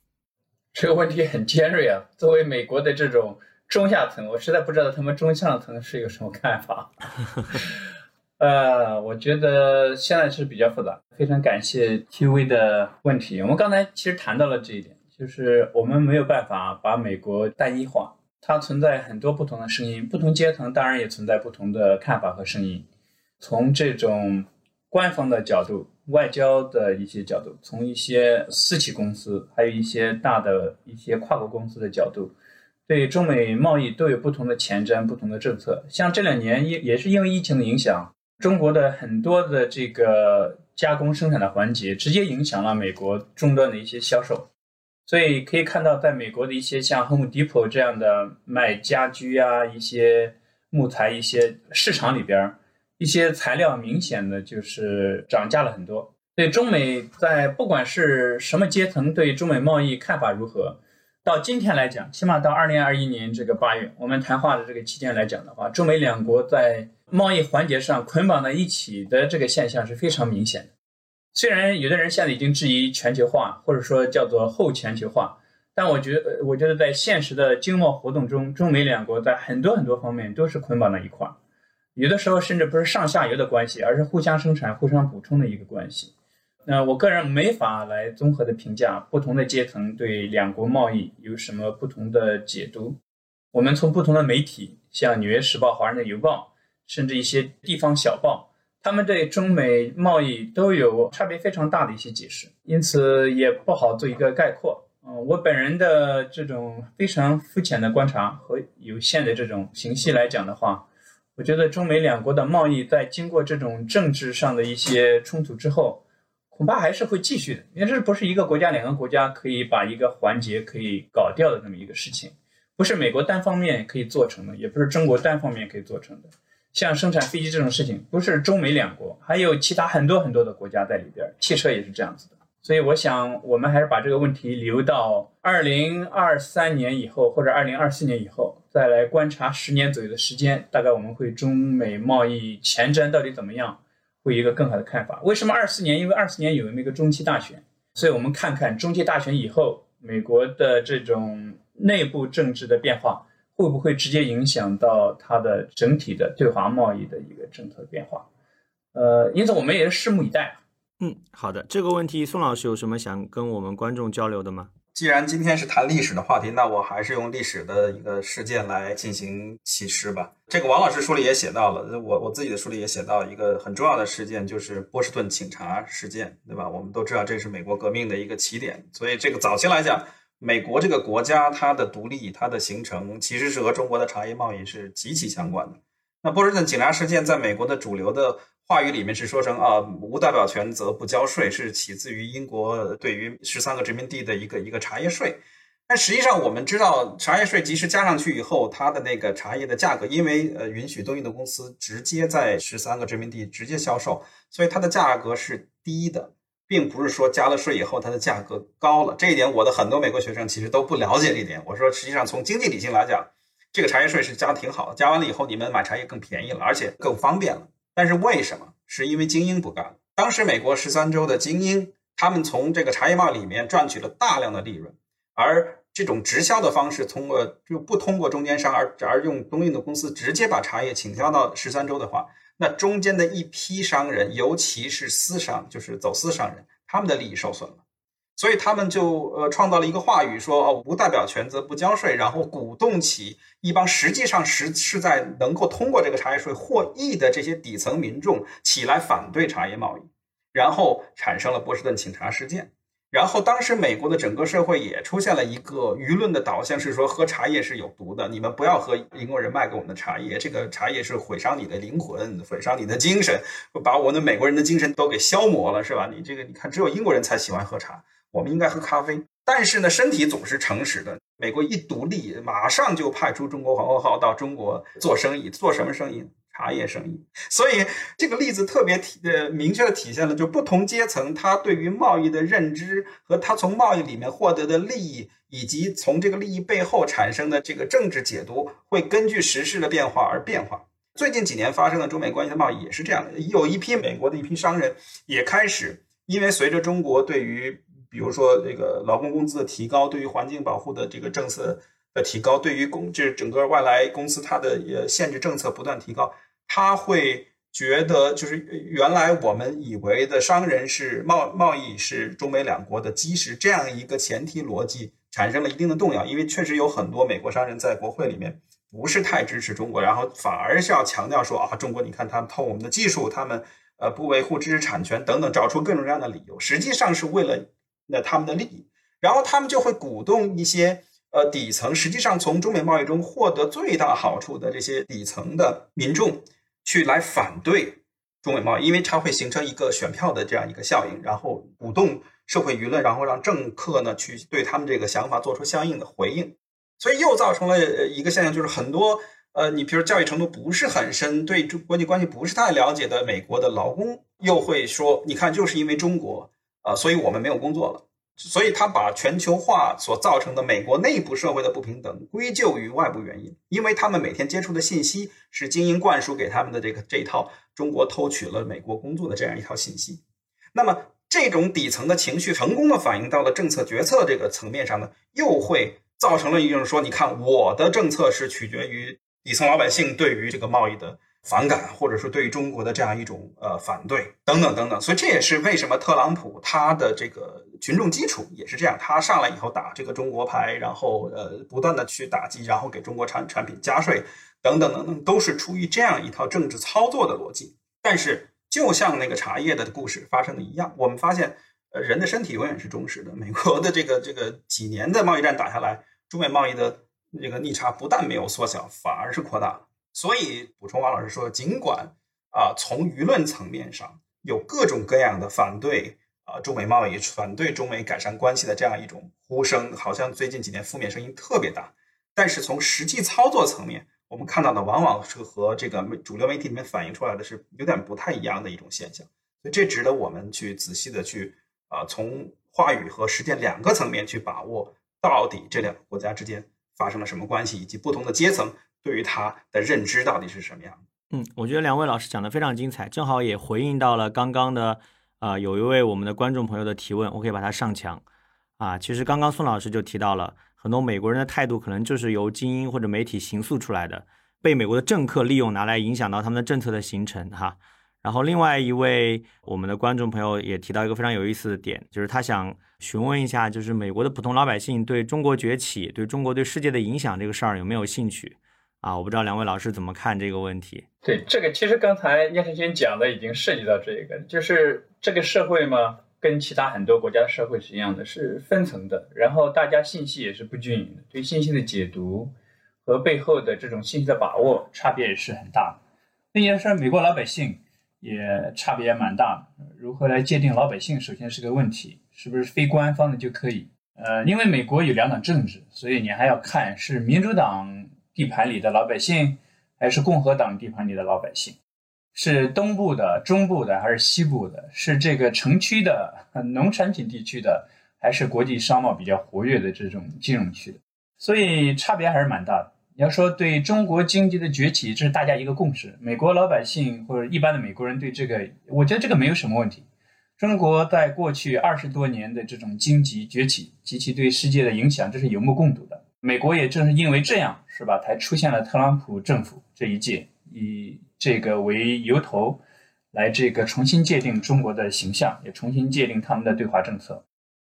这个问题很尖锐啊！作为美国的这种中下层，我实在不知道他们中上层是有什么看法。呃，我觉得现在是比较复杂。非常感谢 TV 的问题。我们刚才其实谈到了这一点，就是我们没有办法把美国单一化，它存在很多不同的声音，不同阶层当然也存在不同的看法和声音。从这种官方的角度、外交的一些角度，从一些私企公司，还有一些大的一些跨国公司的角度，对中美贸易都有不同的前瞻、不同的政策。像这两年也也是因为疫情的影响。中国的很多的这个加工生产的环节，直接影响了美国终端的一些销售，所以可以看到，在美国的一些像 Home Depot 这样的卖家居啊、一些木材、一些市场里边，一些材料明显的就是涨价了很多。对中美在不管是什么阶层对中美贸易看法如何，到今天来讲，起码到二零二一年这个八月，我们谈话的这个期间来讲的话，中美两国在贸易环节上捆绑在一起的这个现象是非常明显的。虽然有的人现在已经质疑全球化，或者说叫做后全球化，但我觉得，我觉得在现实的经贸活动中，中美两国在很多很多方面都是捆绑在一块儿。有的时候甚至不是上下游的关系，而是互相生产、互相补充的一个关系。那我个人没法来综合的评价不同的阶层对两国贸易有什么不同的解读。我们从不同的媒体，像《纽约时报》《华盛顿邮报》。甚至一些地方小报，他们对中美贸易都有差别非常大的一些解释，因此也不好做一个概括。嗯，我本人的这种非常肤浅的观察和有限的这种信息来讲的话，我觉得中美两国的贸易在经过这种政治上的一些冲突之后，恐怕还是会继续的，因为这不是一个国家两个国家可以把一个环节可以搞掉的这么一个事情，不是美国单方面可以做成的，也不是中国单方面可以做成的。像生产飞机这种事情，不是中美两国，还有其他很多很多的国家在里边，汽车也是这样子的。所以我想，我们还是把这个问题留到二零二三年以后，或者二零二四年以后，再来观察十年左右的时间，大概我们会中美贸易前瞻到底怎么样，会有一个更好的看法。为什么二四年？因为二四年有那个中期大选，所以我们看看中期大选以后，美国的这种内部政治的变化，会不会直接影响到它的整体的对华贸易的一个政策变化？呃，因此我们也是拭目以待。嗯，好的，这个问题宋老师有什么想跟我们观众交流的吗？既然今天是谈历史的话题，那我还是用历史的一个事件来进行启示吧。这个王老师书里也写到了，我我自己的书里也写到一个很重要的事件，就是波士顿请察事件，对吧？我们都知道这是美国革命的一个起点，所以这个早期来讲，美国这个国家它的独立、它的形成，其实是和中国的茶叶贸易是极其相关的。那波士顿警察事件在美国的主流的。话语里面是说成啊，无代表权则不交税，是起自于英国对于十三个殖民地的一个一个茶叶税。但实际上我们知道，茶叶税即使加上去以后，它的那个茶叶的价格，因为呃允许东印度公司直接在十三个殖民地直接销售，所以它的价格是低的，并不是说加了税以后它的价格高了。这一点我的很多美国学生其实都不了解这一点。我说实际上从经济理性来讲，这个茶叶税是加的挺好的，加完了以后你们买茶叶更便宜了，而且更方便了。但是为什么？是因为精英不干。当时美国十三州的精英，他们从这个茶叶贸易里面赚取了大量的利润，而这种直销的方式，通过就不通过中间商，而而用东印度公司直接把茶叶倾销到十三州的话，那中间的一批商人，尤其是私商，就是走私商人，他们的利益受损了。所以他们就呃创造了一个话语，说哦无代表权则不交税，然后鼓动起一帮实际上实是在能够通过这个茶叶税获益的这些底层民众起来反对茶叶贸易，然后产生了波士顿请茶事件。然后当时美国的整个社会也出现了一个舆论的导向，是说喝茶叶是有毒的，你们不要喝英国人卖给我们的茶叶，这个茶叶是毁伤你的灵魂，毁伤你的精神，把我们美国人的精神都给消磨了，是吧？你这个你看，只有英国人才喜欢喝茶。我们应该喝咖啡，但是呢，身体总是诚实的。美国一独立，马上就派出中国皇后号到中国做生意，做什么生意？茶叶生意。所以这个例子特别体呃明确的体现了，就不同阶层他对于贸易的认知和他从贸易里面获得的利益，以及从这个利益背后产生的这个政治解读，会根据时事的变化而变化。最近几年发生的中美关系的贸易也是这样的，有一批美国的一批商人也开始，因为随着中国对于比如说，这个劳工工资的提高，对于环境保护的这个政策的提高，对于公就是整个外来公司它的呃限制政策不断提高，他会觉得就是原来我们以为的商人是贸贸易是中美两国的基石这样一个前提逻辑产生了一定的动摇，因为确实有很多美国商人在国会里面不是太支持中国，然后反而是要强调说啊，中国你看他们偷我们的技术，他们呃不维护知识产权等等，找出各种各样的理由，实际上是为了。那他们的利益，然后他们就会鼓动一些呃底层，实际上从中美贸易中获得最大好处的这些底层的民众去来反对中美贸易，因为它会形成一个选票的这样一个效应，然后鼓动社会舆论，然后让政客呢去对他们这个想法做出相应的回应，所以又造成了一个现象，就是很多呃，你比如教育程度不是很深，对中国际关系不是太了解的美国的劳工，又会说，你看，就是因为中国。啊，所以我们没有工作了，所以他把全球化所造成的美国内部社会的不平等归咎于外部原因，因为他们每天接触的信息是精英灌输给他们的这个这一套中国偷取了美国工作的这样一套信息。那么这种底层的情绪成功的反映到了政策决策这个层面上呢，又会造成了一种说，你看我的政策是取决于底层老百姓对于这个贸易的。反感，或者说对中国的这样一种呃反对等等等等，所以这也是为什么特朗普他的这个群众基础也是这样，他上来以后打这个中国牌，然后呃不断的去打击，然后给中国产产品加税等等等等，都是出于这样一套政治操作的逻辑。但是就像那个茶叶的故事发生的一样，我们发现，呃，人的身体永远是忠实的。美国的这个这个几年的贸易战打下来，中美贸易的这个逆差不但没有缩小，反而是扩大了。所以补充王老师说，尽管啊从舆论层面上有各种各样的反对。啊，中美贸易反对中美改善关系的这样一种呼声，好像最近几年负面声音特别大。但是从实际操作层面，我们看到的往往是和这个主流媒体里面反映出来的是有点不太一样的一种现象。所以这值得我们去仔细的去啊，从话语和实践两个层面去把握，到底这两个国家之间发生了什么关系，以及不同的阶层对于它的认知到底是什么样。嗯，我觉得两位老师讲的非常精彩，正好也回应到了刚刚的。啊，有一位我们的观众朋友的提问，我可以把它上墙。啊，其实刚刚宋老师就提到了很多美国人的态度，可能就是由精英或者媒体形塑出来的，被美国的政客利用拿来影响到他们的政策的形成。哈，然后另外一位我们的观众朋友也提到一个非常有意思的点，就是他想询问一下，就是美国的普通老百姓对中国崛起、对中国对世界的影响这个事儿有没有兴趣？啊，我不知道两位老师怎么看这个问题。对这个，其实刚才叶晨军讲的已经涉及到这个，就是这个社会嘛，跟其他很多国家的社会是一样的，是分层的，然后大家信息也是不均匀的，对信息的解读和背后的这种信息的把握差别也是很大的。那也是美国老百姓也差别也蛮大的，如何来界定老百姓，首先是个问题，是不是非官方的就可以？呃，因为美国有两党政治，所以你还要看是民主党。地盘里的老百姓，还是共和党地盘里的老百姓？是东部的、中部的，还是西部的？是这个城区的 农产品地区的，还是国际商贸比较活跃的这种金融区的？所以差别还是蛮大的。你要说对中国经济的崛起，这是大家一个共识。美国老百姓或者一般的美国人对这个，我觉得这个没有什么问题。中国在过去二十多年的这种经济崛起及其对世界的影响，这是有目共睹的。美国也正是因为这样，是吧？才出现了特朗普政府这一届，以这个为由头，来这个重新界定中国的形象，也重新界定他们的对华政策。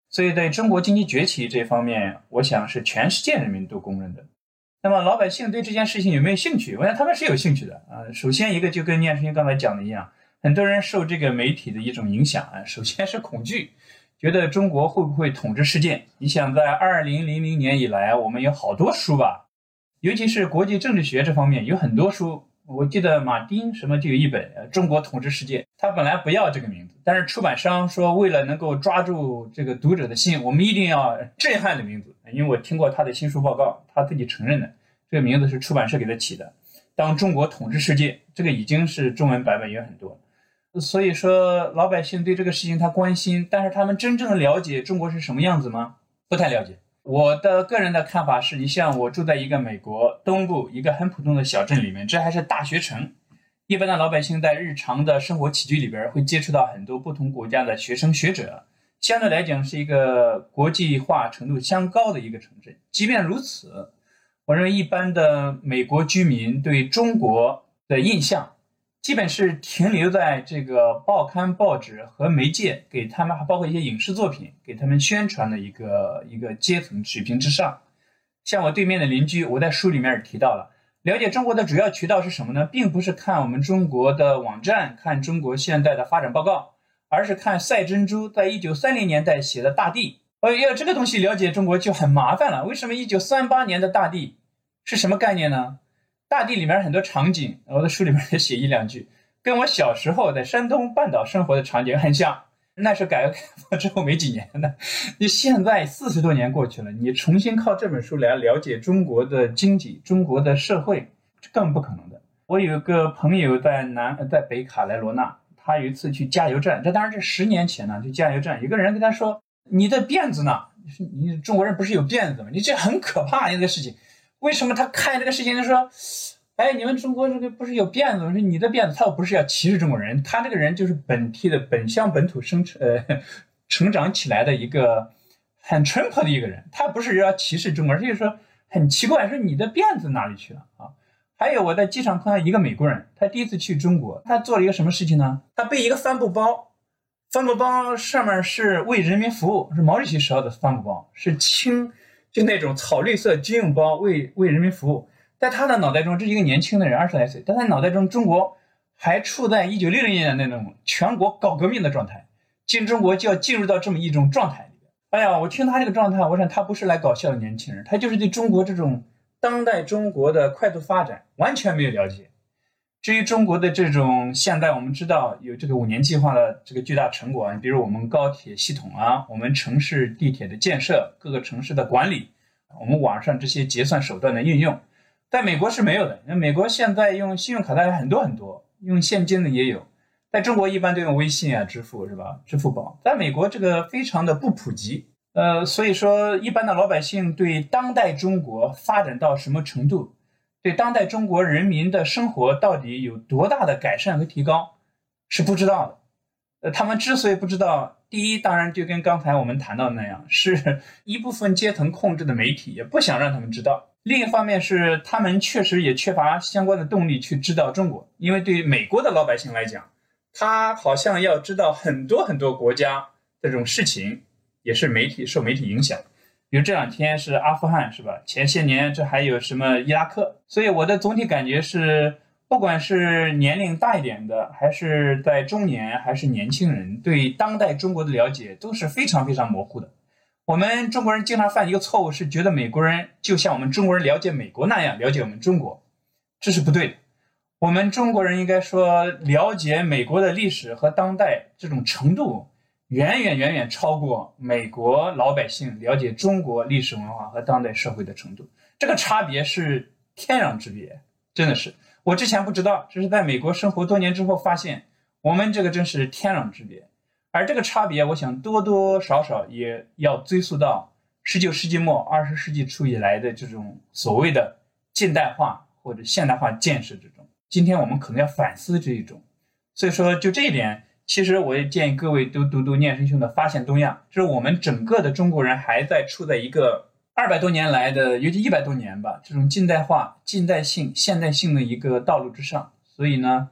所以，在中国经济崛起这方面，我想是全世界人民都公认的。那么，老百姓对这件事情有没有兴趣？我想他们是有兴趣的啊。首先，一个就跟聂春刚才讲的一样，很多人受这个媒体的一种影响啊，首先是恐惧。觉得中国会不会统治世界？你想，在二零零零年以来，我们有好多书吧，尤其是国际政治学这方面有很多书。我记得马丁什么就有一本《中国统治世界》，他本来不要这个名字，但是出版商说，为了能够抓住这个读者的心，我们一定要震撼的名字。因为我听过他的新书报告，他自己承认的，这个名字是出版社给他起的。当中国统治世界，这个已经是中文版本有很多。所以说，老百姓对这个事情他关心，但是他们真正的了解中国是什么样子吗？不太了解。我的个人的看法是，你像我住在一个美国东部一个很普通的小镇里面，这还是大学城。一般的老百姓在日常的生活起居里边会接触到很多不同国家的学生学者，相对来讲是一个国际化程度相高的一个城镇。即便如此，我认为一般的美国居民对中国的印象。基本是停留在这个报刊、报纸和媒介给他们，还包括一些影视作品给他们宣传的一个一个阶层水平之上。像我对面的邻居，我在书里面也提到了，了解中国的主要渠道是什么呢？并不是看我们中国的网站，看中国现代的发展报告，而是看赛珍珠在一九三零年代写的《大地》。哦，要这个东西了解中国就很麻烦了。为什么一九三八年的大地是什么概念呢？大地里面很多场景，我的书里面也写一两句，跟我小时候在山东半岛生活的场景很像。那是改革开放之后没几年的，你现在四十多年过去了，你重新靠这本书来了解中国的经济、中国的社会，这更不可能的。我有个朋友在南，在北卡莱罗纳，他有一次去加油站，这当然是十年前呢，去加油站，有个人跟他说：“你的辫子呢？你中国人不是有辫子吗？你这很可怕一个事情。”为什么他看这个事情就说，哎，你们中国这个不是有辫子吗？说你的辫子，他又不是要歧视中国人，他这个人就是本地的本乡本土生呃成长起来的一个很淳朴的一个人，他不是要歧视中国人，就说很奇怪，说你的辫子哪里去了啊？还有我在机场碰到一个美国人，他第一次去中国，他做了一个什么事情呢？他背一个帆布包，帆布包上面是为人民服务，是毛主席时候的帆布包，是青就那种草绿色军用包，为为人民服务。在他的脑袋中，这是一个年轻的人，二十来岁，但他脑袋中中国还处在一九六零年的那种全国搞革命的状态，进中国就要进入到这么一种状态里边。哎呀，我听他这个状态，我想他不是来搞笑的年轻人，他就是对中国这种当代中国的快速发展完全没有了解。至于中国的这种现在，我们知道有这个五年计划的这个巨大成果啊，比如我们高铁系统啊，我们城市地铁的建设，各个城市的管理，我们网上这些结算手段的运用。在美国是没有的。那美国现在用信用卡的很多很多，用现金的也有。在中国一般都用微信啊支付是吧？支付宝在美国这个非常的不普及。呃，所以说一般的老百姓对当代中国发展到什么程度，对当代中国人民的生活到底有多大的改善和提高是不知道的。呃，他们之所以不知道，第一当然就跟刚才我们谈到的那样，是 一部分阶层控制的媒体也不想让他们知道。另一方面是，他们确实也缺乏相关的动力去知道中国，因为对于美国的老百姓来讲，他好像要知道很多很多国家这种事情，也是媒体受媒体影响。比如这两天是阿富汗，是吧？前些年这还有什么伊拉克？所以我的总体感觉是，不管是年龄大一点的，还是在中年，还是年轻人，对当代中国的了解都是非常非常模糊的。我们中国人经常犯一个错误，是觉得美国人就像我们中国人了解美国那样了解我们中国，这是不对的。我们中国人应该说了解美国的历史和当代这种程度，远远远远超过美国老百姓了解中国历史文化和当代社会的程度。这个差别是天壤之别，真的是。我之前不知道，这是在美国生活多年之后发现，我们这个真是天壤之别。而这个差别，我想多多少少也要追溯到十九世纪末二十世纪初以来的这种所谓的近代化或者现代化建设之中。今天我们可能要反思这一种。所以说，就这一点，其实我也建议各位都读读念生兄的《发现东亚》，就是我们整个的中国人还在处在一个二百多年来的，尤其一百多年吧，这种近代化、近代性、现代性的一个道路之上。所以呢，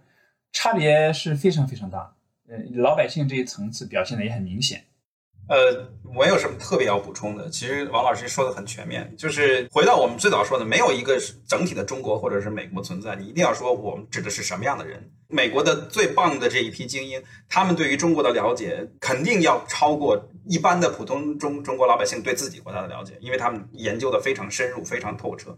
差别是非常非常大。呃老百姓这一层次表现的也很明显。呃，我有什么特别要补充的？其实王老师说的很全面，就是回到我们最早说的，没有一个整体的中国或者是美国存在，你一定要说我们指的是什么样的人。美国的最棒的这一批精英，他们对于中国的了解肯定要超过一般的普通中中国老百姓对自己国家的了解，因为他们研究的非常深入，非常透彻。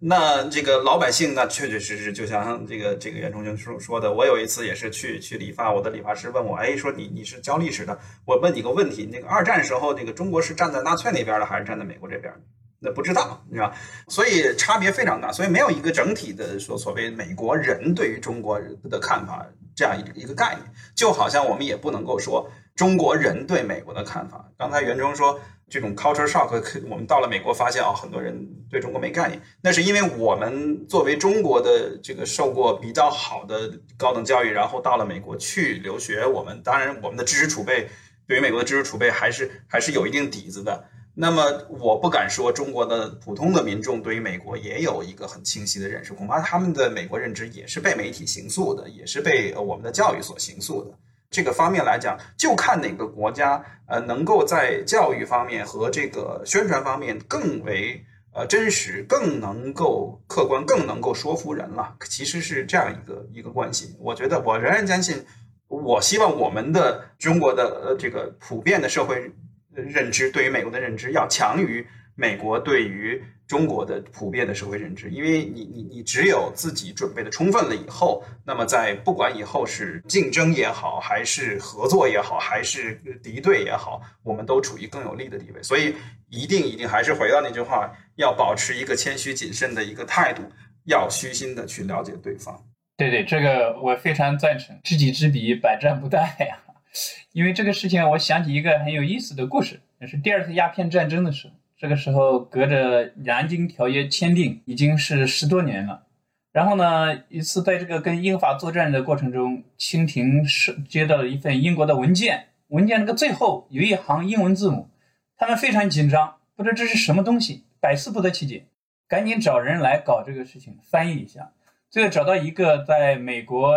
那这个老百姓，那确确实实就像这个这个袁崇军说说的，我有一次也是去去理发，我的理发师问我，哎，说你你是教历史的，我问你个问题，那个二战时候，这个中国是站在纳粹那边的，还是站在美国这边？那不知道，是吧？所以差别非常大，所以没有一个整体的说所谓美国人对于中国的看法这样一一个概念，就好像我们也不能够说中国人对美国的看法。刚才袁崇说。这种 culture shock，我们到了美国发现啊，很多人对中国没概念。那是因为我们作为中国的这个受过比较好的高等教育，然后到了美国去留学，我们当然我们的知识储备对于美国的知识储备还是还是有一定底子的。那么我不敢说中国的普通的民众对于美国也有一个很清晰的认识，恐怕他们的美国认知也是被媒体形塑的，也是被我们的教育所形塑的。这个方面来讲，就看哪个国家呃能够在教育方面和这个宣传方面更为呃真实，更能够客观，更能够说服人了。其实是这样一个一个关系。我觉得我仍然相信，我希望我们的中国的呃这个普遍的社会认知对于美国的认知要强于美国对于。中国的普遍的社会认知，因为你你你只有自己准备的充分了以后，那么在不管以后是竞争也好，还是合作也好，还是敌对也好，我们都处于更有利的地位。所以一定一定还是回到那句话，要保持一个谦虚谨慎的一个态度，要虚心的去了解对方。对对，这个我非常赞成，知己知彼，百战不殆呀。因为这个事情，我想起一个很有意思的故事，那是第二次鸦片战争的时候。这个时候，隔着南京条约签订已经是十多年了。然后呢，一次在这个跟英法作战的过程中，清廷是接到了一份英国的文件，文件那个最后有一行英文字母，他们非常紧张，不知这是什么东西，百思不得其解，赶紧找人来搞这个事情，翻译一下。最后找到一个在美国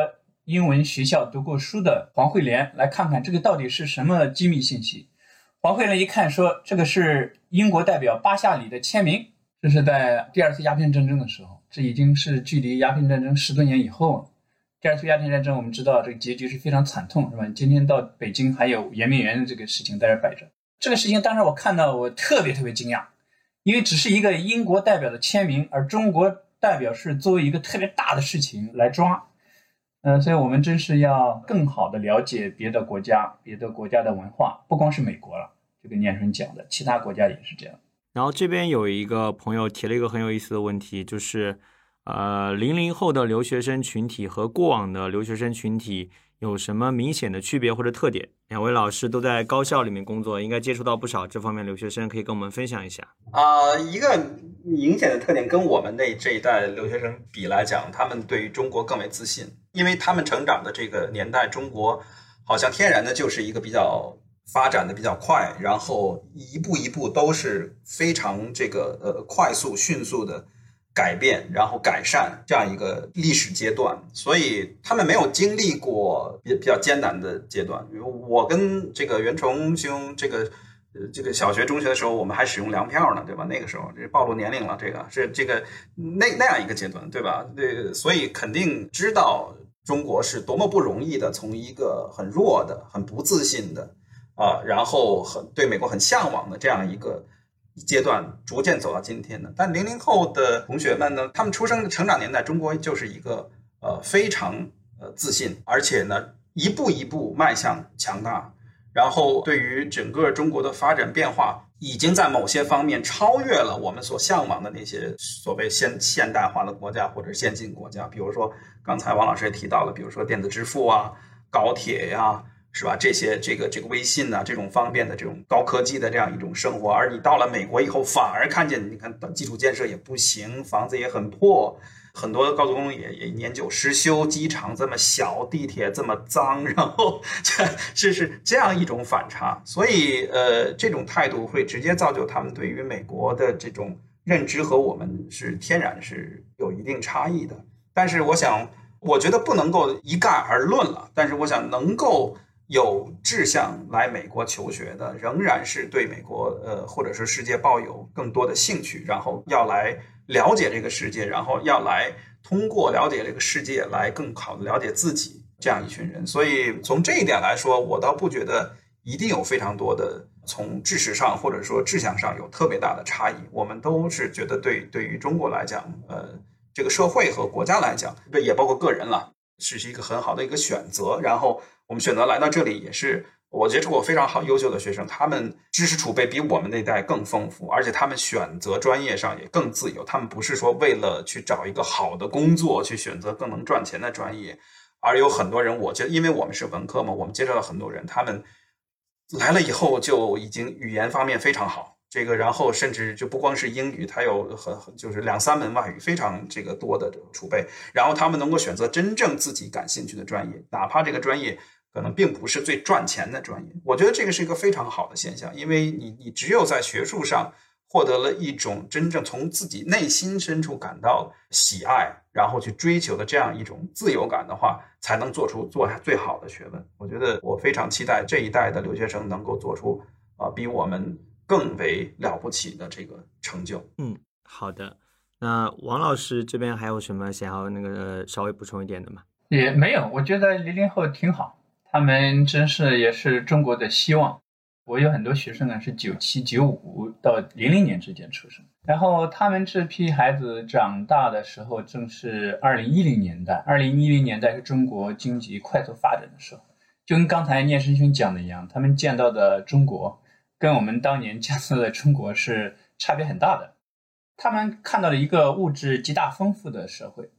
英文学校读过书的黄慧莲来看看这个到底是什么机密信息。黄慧莲一看说：“这个是英国代表巴夏里的签名，这是在第二次鸦片战争的时候，这已经是距离鸦片战争十多年以后了。第二次鸦片战争我们知道这个结局是非常惨痛，是吧？今天到北京还有圆明园的这个事情在这摆着。这个事情当时我看到我特别特别惊讶，因为只是一个英国代表的签名，而中国代表是作为一个特别大的事情来抓。”嗯，所以我们真是要更好的了解别的国家、别的国家的文化，不光是美国了。就跟念春讲的，其他国家也是这样。然后这边有一个朋友提了一个很有意思的问题，就是，呃，零零后的留学生群体和过往的留学生群体有什么明显的区别或者特点？两位老师都在高校里面工作，应该接触到不少这方面留学生，可以跟我们分享一下。啊，一个明显的特点，跟我们那这一代留学生比来讲，他们对于中国更为自信。因为他们成长的这个年代，中国好像天然的就是一个比较发展的比较快，然后一步一步都是非常这个呃快速迅速的改变，然后改善这样一个历史阶段，所以他们没有经历过比比较艰难的阶段。比如我跟这个袁崇兄这个。呃，这个小学、中学的时候，我们还使用粮票呢，对吧？那个时候，这暴露年龄了，这个是这个那那样一个阶段，对吧？对，所以肯定知道中国是多么不容易的，从一个很弱的、很不自信的啊，然后很对美国很向往的这样一个阶段，逐渐走到今天的。但零零后的同学们呢，他们出生的成长年代，中国就是一个呃非常呃自信，而且呢一步一步迈向强大。然后，对于整个中国的发展变化，已经在某些方面超越了我们所向往的那些所谓现现代化的国家或者先进国家。比如说，刚才王老师也提到了，比如说电子支付啊、高铁呀，是吧？这些这个这个微信呐，这种方便的这种高科技的这样一种生活。而你到了美国以后，反而看见，你看基础建设也不行，房子也很破。很多高速公路也也年久失修，机场这么小，地铁这么脏，然后这这是这样一种反差，所以呃，这种态度会直接造就他们对于美国的这种认知和我们是天然是有一定差异的。但是我想，我觉得不能够一概而论了。但是我想，能够有志向来美国求学的，仍然是对美国呃或者是世界抱有更多的兴趣，然后要来。了解这个世界，然后要来通过了解这个世界来更好的了解自己，这样一群人。所以从这一点来说，我倒不觉得一定有非常多的从知识上或者说志向上有特别大的差异。我们都是觉得对对于中国来讲，呃，这个社会和国家来讲，也包括个人了，是是一个很好的一个选择。然后我们选择来到这里也是。我接触过非常好、优秀的学生，他们知识储备比我们那代更丰富，而且他们选择专业上也更自由。他们不是说为了去找一个好的工作去选择更能赚钱的专业，而有很多人，我觉得，因为我们是文科嘛，我们接触到很多人，他们来了以后就已经语言方面非常好，这个然后甚至就不光是英语，他有很就是两三门外语非常这个多的储备，然后他们能够选择真正自己感兴趣的专业，哪怕这个专业。可能并不是最赚钱的专业，我觉得这个是一个非常好的现象，因为你你只有在学术上获得了一种真正从自己内心深处感到喜爱，然后去追求的这样一种自由感的话，才能做出做最好的学问。我觉得我非常期待这一代的留学生能够做出啊比我们更为了不起的这个成就。嗯，好的。那王老师这边还有什么想要那个稍微补充一点的吗？也没有，我觉得零零后挺好。他们真是也是中国的希望。我有很多学生呢，是九七、九五到零零年之间出生，然后他们这批孩子长大的时候，正是二零一零年代。二零一零年代是中国经济快速发展的时候，就跟刚才聂师兄讲的一样，他们见到的中国跟我们当年见到的中国是差别很大的。他们看到了一个物质极大丰富的社会。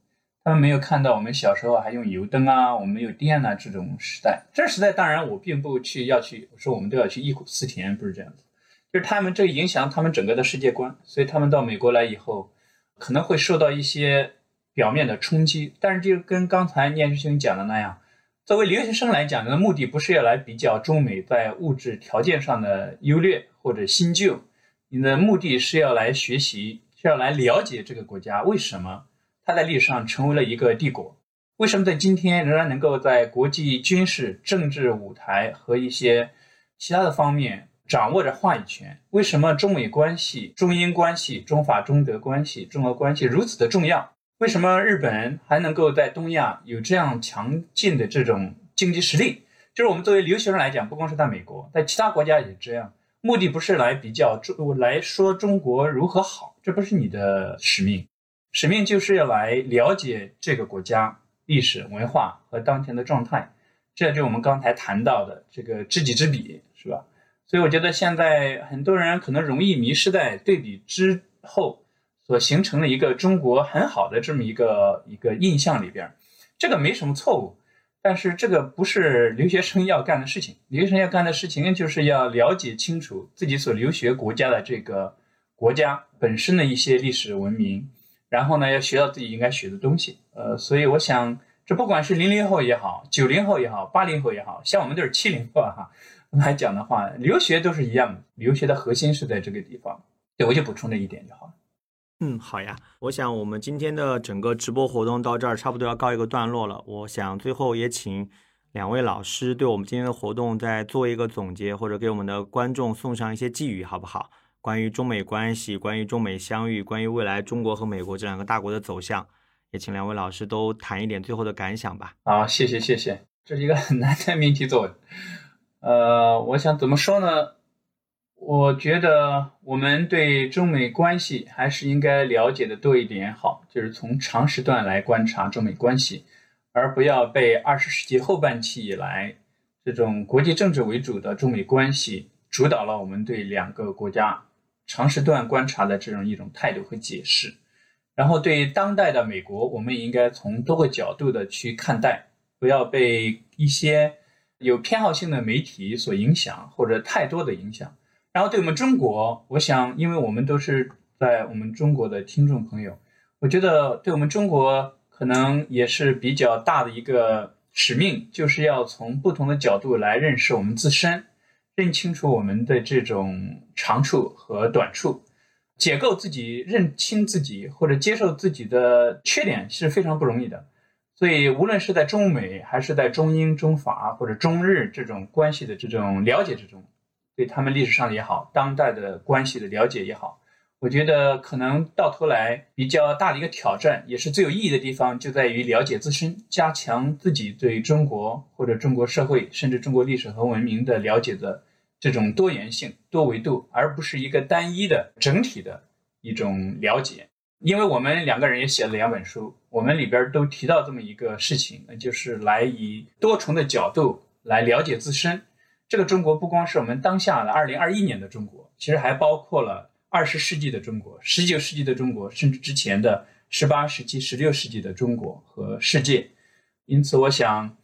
他们没有看到我们小时候还用油灯啊，我们没有电啊这种时代。这时代当然我并不去要去说我们都要去忆苦思甜，不是这样子。就是他们这影响他们整个的世界观，所以他们到美国来以后，可能会受到一些表面的冲击。但是就跟刚才念师兄讲的那样，作为留学生来讲，的目的不是要来比较中美在物质条件上的优劣或者新旧，你的目的是要来学习，是要来了解这个国家为什么。他在历史上成为了一个帝国，为什么在今天仍然能够在国际军事、政治舞台和一些其他的方面掌握着话语权？为什么中美关系、中英关系、中法中德关系、中俄关系如此的重要？为什么日本还能够在东亚有这样强劲的这种经济实力？就是我们作为留学生来讲，不光是在美国，在其他国家也这样。目的不是来比较中来说中国如何好，这不是你的使命，使命就是要来了解这个国家历史文化和当前的状态，这就我们刚才谈到的这个知己知彼，是吧？所以我觉得现在很多人可能容易迷失在对比之后所形成的一个中国很好的这么一个一个印象里边，这个没什么错误。但是这个不是留学生要干的事情。留学生要干的事情，就是要了解清楚自己所留学国家的这个国家本身的一些历史文明，然后呢，要学到自己应该学的东西。呃，所以我想，这不管是零零后也好，九零后也好，八零后也好，像我们都是七零后哈来讲的话，留学都是一样的。留学的核心是在这个地方。对，我就补充这一点就好了。嗯，好呀。我想我们今天的整个直播活动到这儿差不多要告一个段落了。我想最后也请两位老师对我们今天的活动再做一个总结，或者给我们的观众送上一些寄语，好不好？关于中美关系，关于中美相遇，关于未来中国和美国这两个大国的走向，也请两位老师都谈一点最后的感想吧。好，谢谢谢谢，这是一个很难的命题作文。呃，我想怎么说呢？我觉得我们对中美关系还是应该了解的多一点好，就是从长时段来观察中美关系，而不要被二十世纪后半期以来这种国际政治为主的中美关系主导了我们对两个国家长时段观察的这种一种态度和解释。然后对当代的美国，我们也应该从多个角度的去看待，不要被一些有偏好性的媒体所影响或者太多的影响。然后对我们中国，我想，因为我们都是在我们中国的听众朋友，我觉得对我们中国可能也是比较大的一个使命，就是要从不同的角度来认识我们自身，认清楚我们的这种长处和短处，解构自己、认清自己或者接受自己的缺点是非常不容易的。所以，无论是在中美还是在中英、中法或者中日这种关系的这种了解之中。对他们历史上的也好，当代的关系的了解也好，我觉得可能到头来比较大的一个挑战，也是最有意义的地方，就在于了解自身，加强自己对中国或者中国社会，甚至中国历史和文明的了解的这种多元性、多维度，而不是一个单一的整体的一种了解。因为我们两个人也写了两本书，我们里边都提到这么一个事情，那就是来以多重的角度来了解自身。这个中国不光是我们当下的二零二一年的中国，其实还包括了二十世纪的中国、十九世纪的中国，甚至之前的十八世纪、十六世纪的中国和世界。因此，我想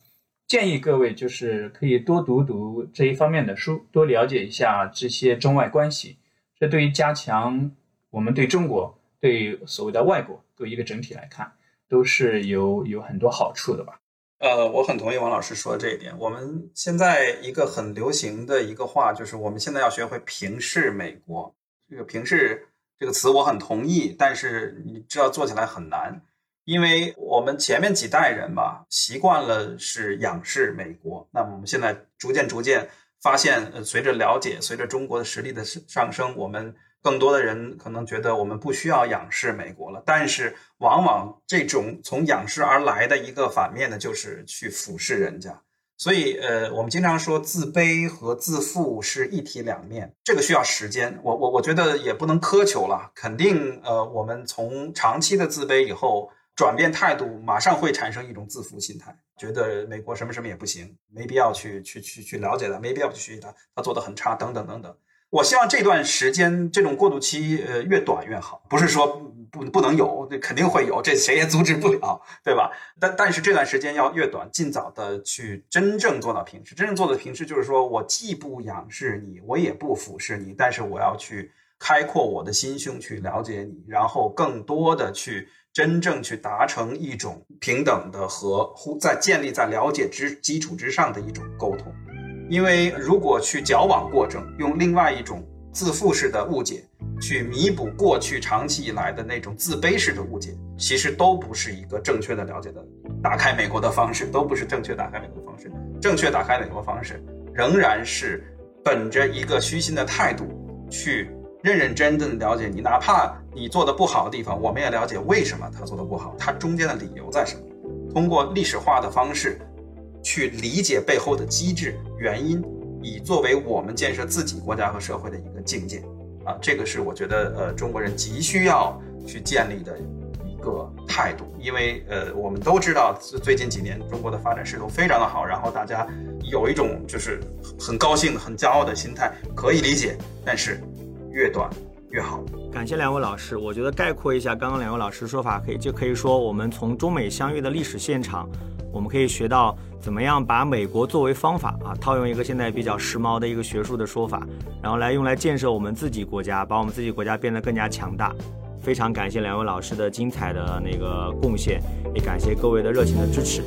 建议各位就是可以多读读这一方面的书，多了解一下这些中外关系。这对于加强我们对中国、对所谓的外国作为一个整体来看，都是有有很多好处的吧。呃，我很同意王老师说的这一点。我们现在一个很流行的一个话，就是我们现在要学会平视美国。这个“平视”这个词我很同意，但是你知道做起来很难，因为我们前面几代人吧，习惯了是仰视美国。那么我们现在逐渐逐渐发现，呃，随着了解，随着中国的实力的上升，我们。更多的人可能觉得我们不需要仰视美国了，但是往往这种从仰视而来的一个反面呢，就是去俯视人家。所以，呃，我们经常说自卑和自负是一体两面，这个需要时间。我我我觉得也不能苛求了，肯定，呃，我们从长期的自卑以后转变态度，马上会产生一种自负心态，觉得美国什么什么也不行，没必要去去去去了解他，没必要去学习他，他做的很差，等等等等。我希望这段时间这种过渡期，呃，越短越好。不是说不不能有，这肯定会有，这谁也阻止不了，对吧？但但是这段时间要越短，尽早的去真正做到平视。真正做到平视，就是说我既不仰视你，我也不俯视你，但是我要去开阔我的心胸，去了解你，然后更多的去真正去达成一种平等的和互在建立在了解之基础之上的一种沟通。因为如果去矫枉过正，用另外一种自负式的误解去弥补过去长期以来的那种自卑式的误解，其实都不是一个正确的了解的打开美国的方式，都不是正确打开美国方式。正确打开美国方式，仍然是本着一个虚心的态度去认认真真的了解你，哪怕你做的不好的地方，我们也了解为什么他做的不好，他中间的理由在什么。通过历史化的方式去理解背后的机制原因，以作为我们建设自己国家和社会的一个境界。啊，这个是我觉得呃中国人急需要去建立的一个态度，因为呃我们都知道最近几年中国的发展势头非常的好，然后大家有一种就是很高兴、很骄傲的心态，可以理解，但是越短越好。感谢两位老师，我觉得概括一下刚刚两位老师说法，可以就可以说我们从中美相遇的历史现场，我们可以学到怎么样把美国作为方法啊套用一个现在比较时髦的一个学术的说法然后来用来建设我们自己国家把我们自己国家变得更加强大非常感谢两位老师的精彩的那个贡献也感谢各位的热情的支持。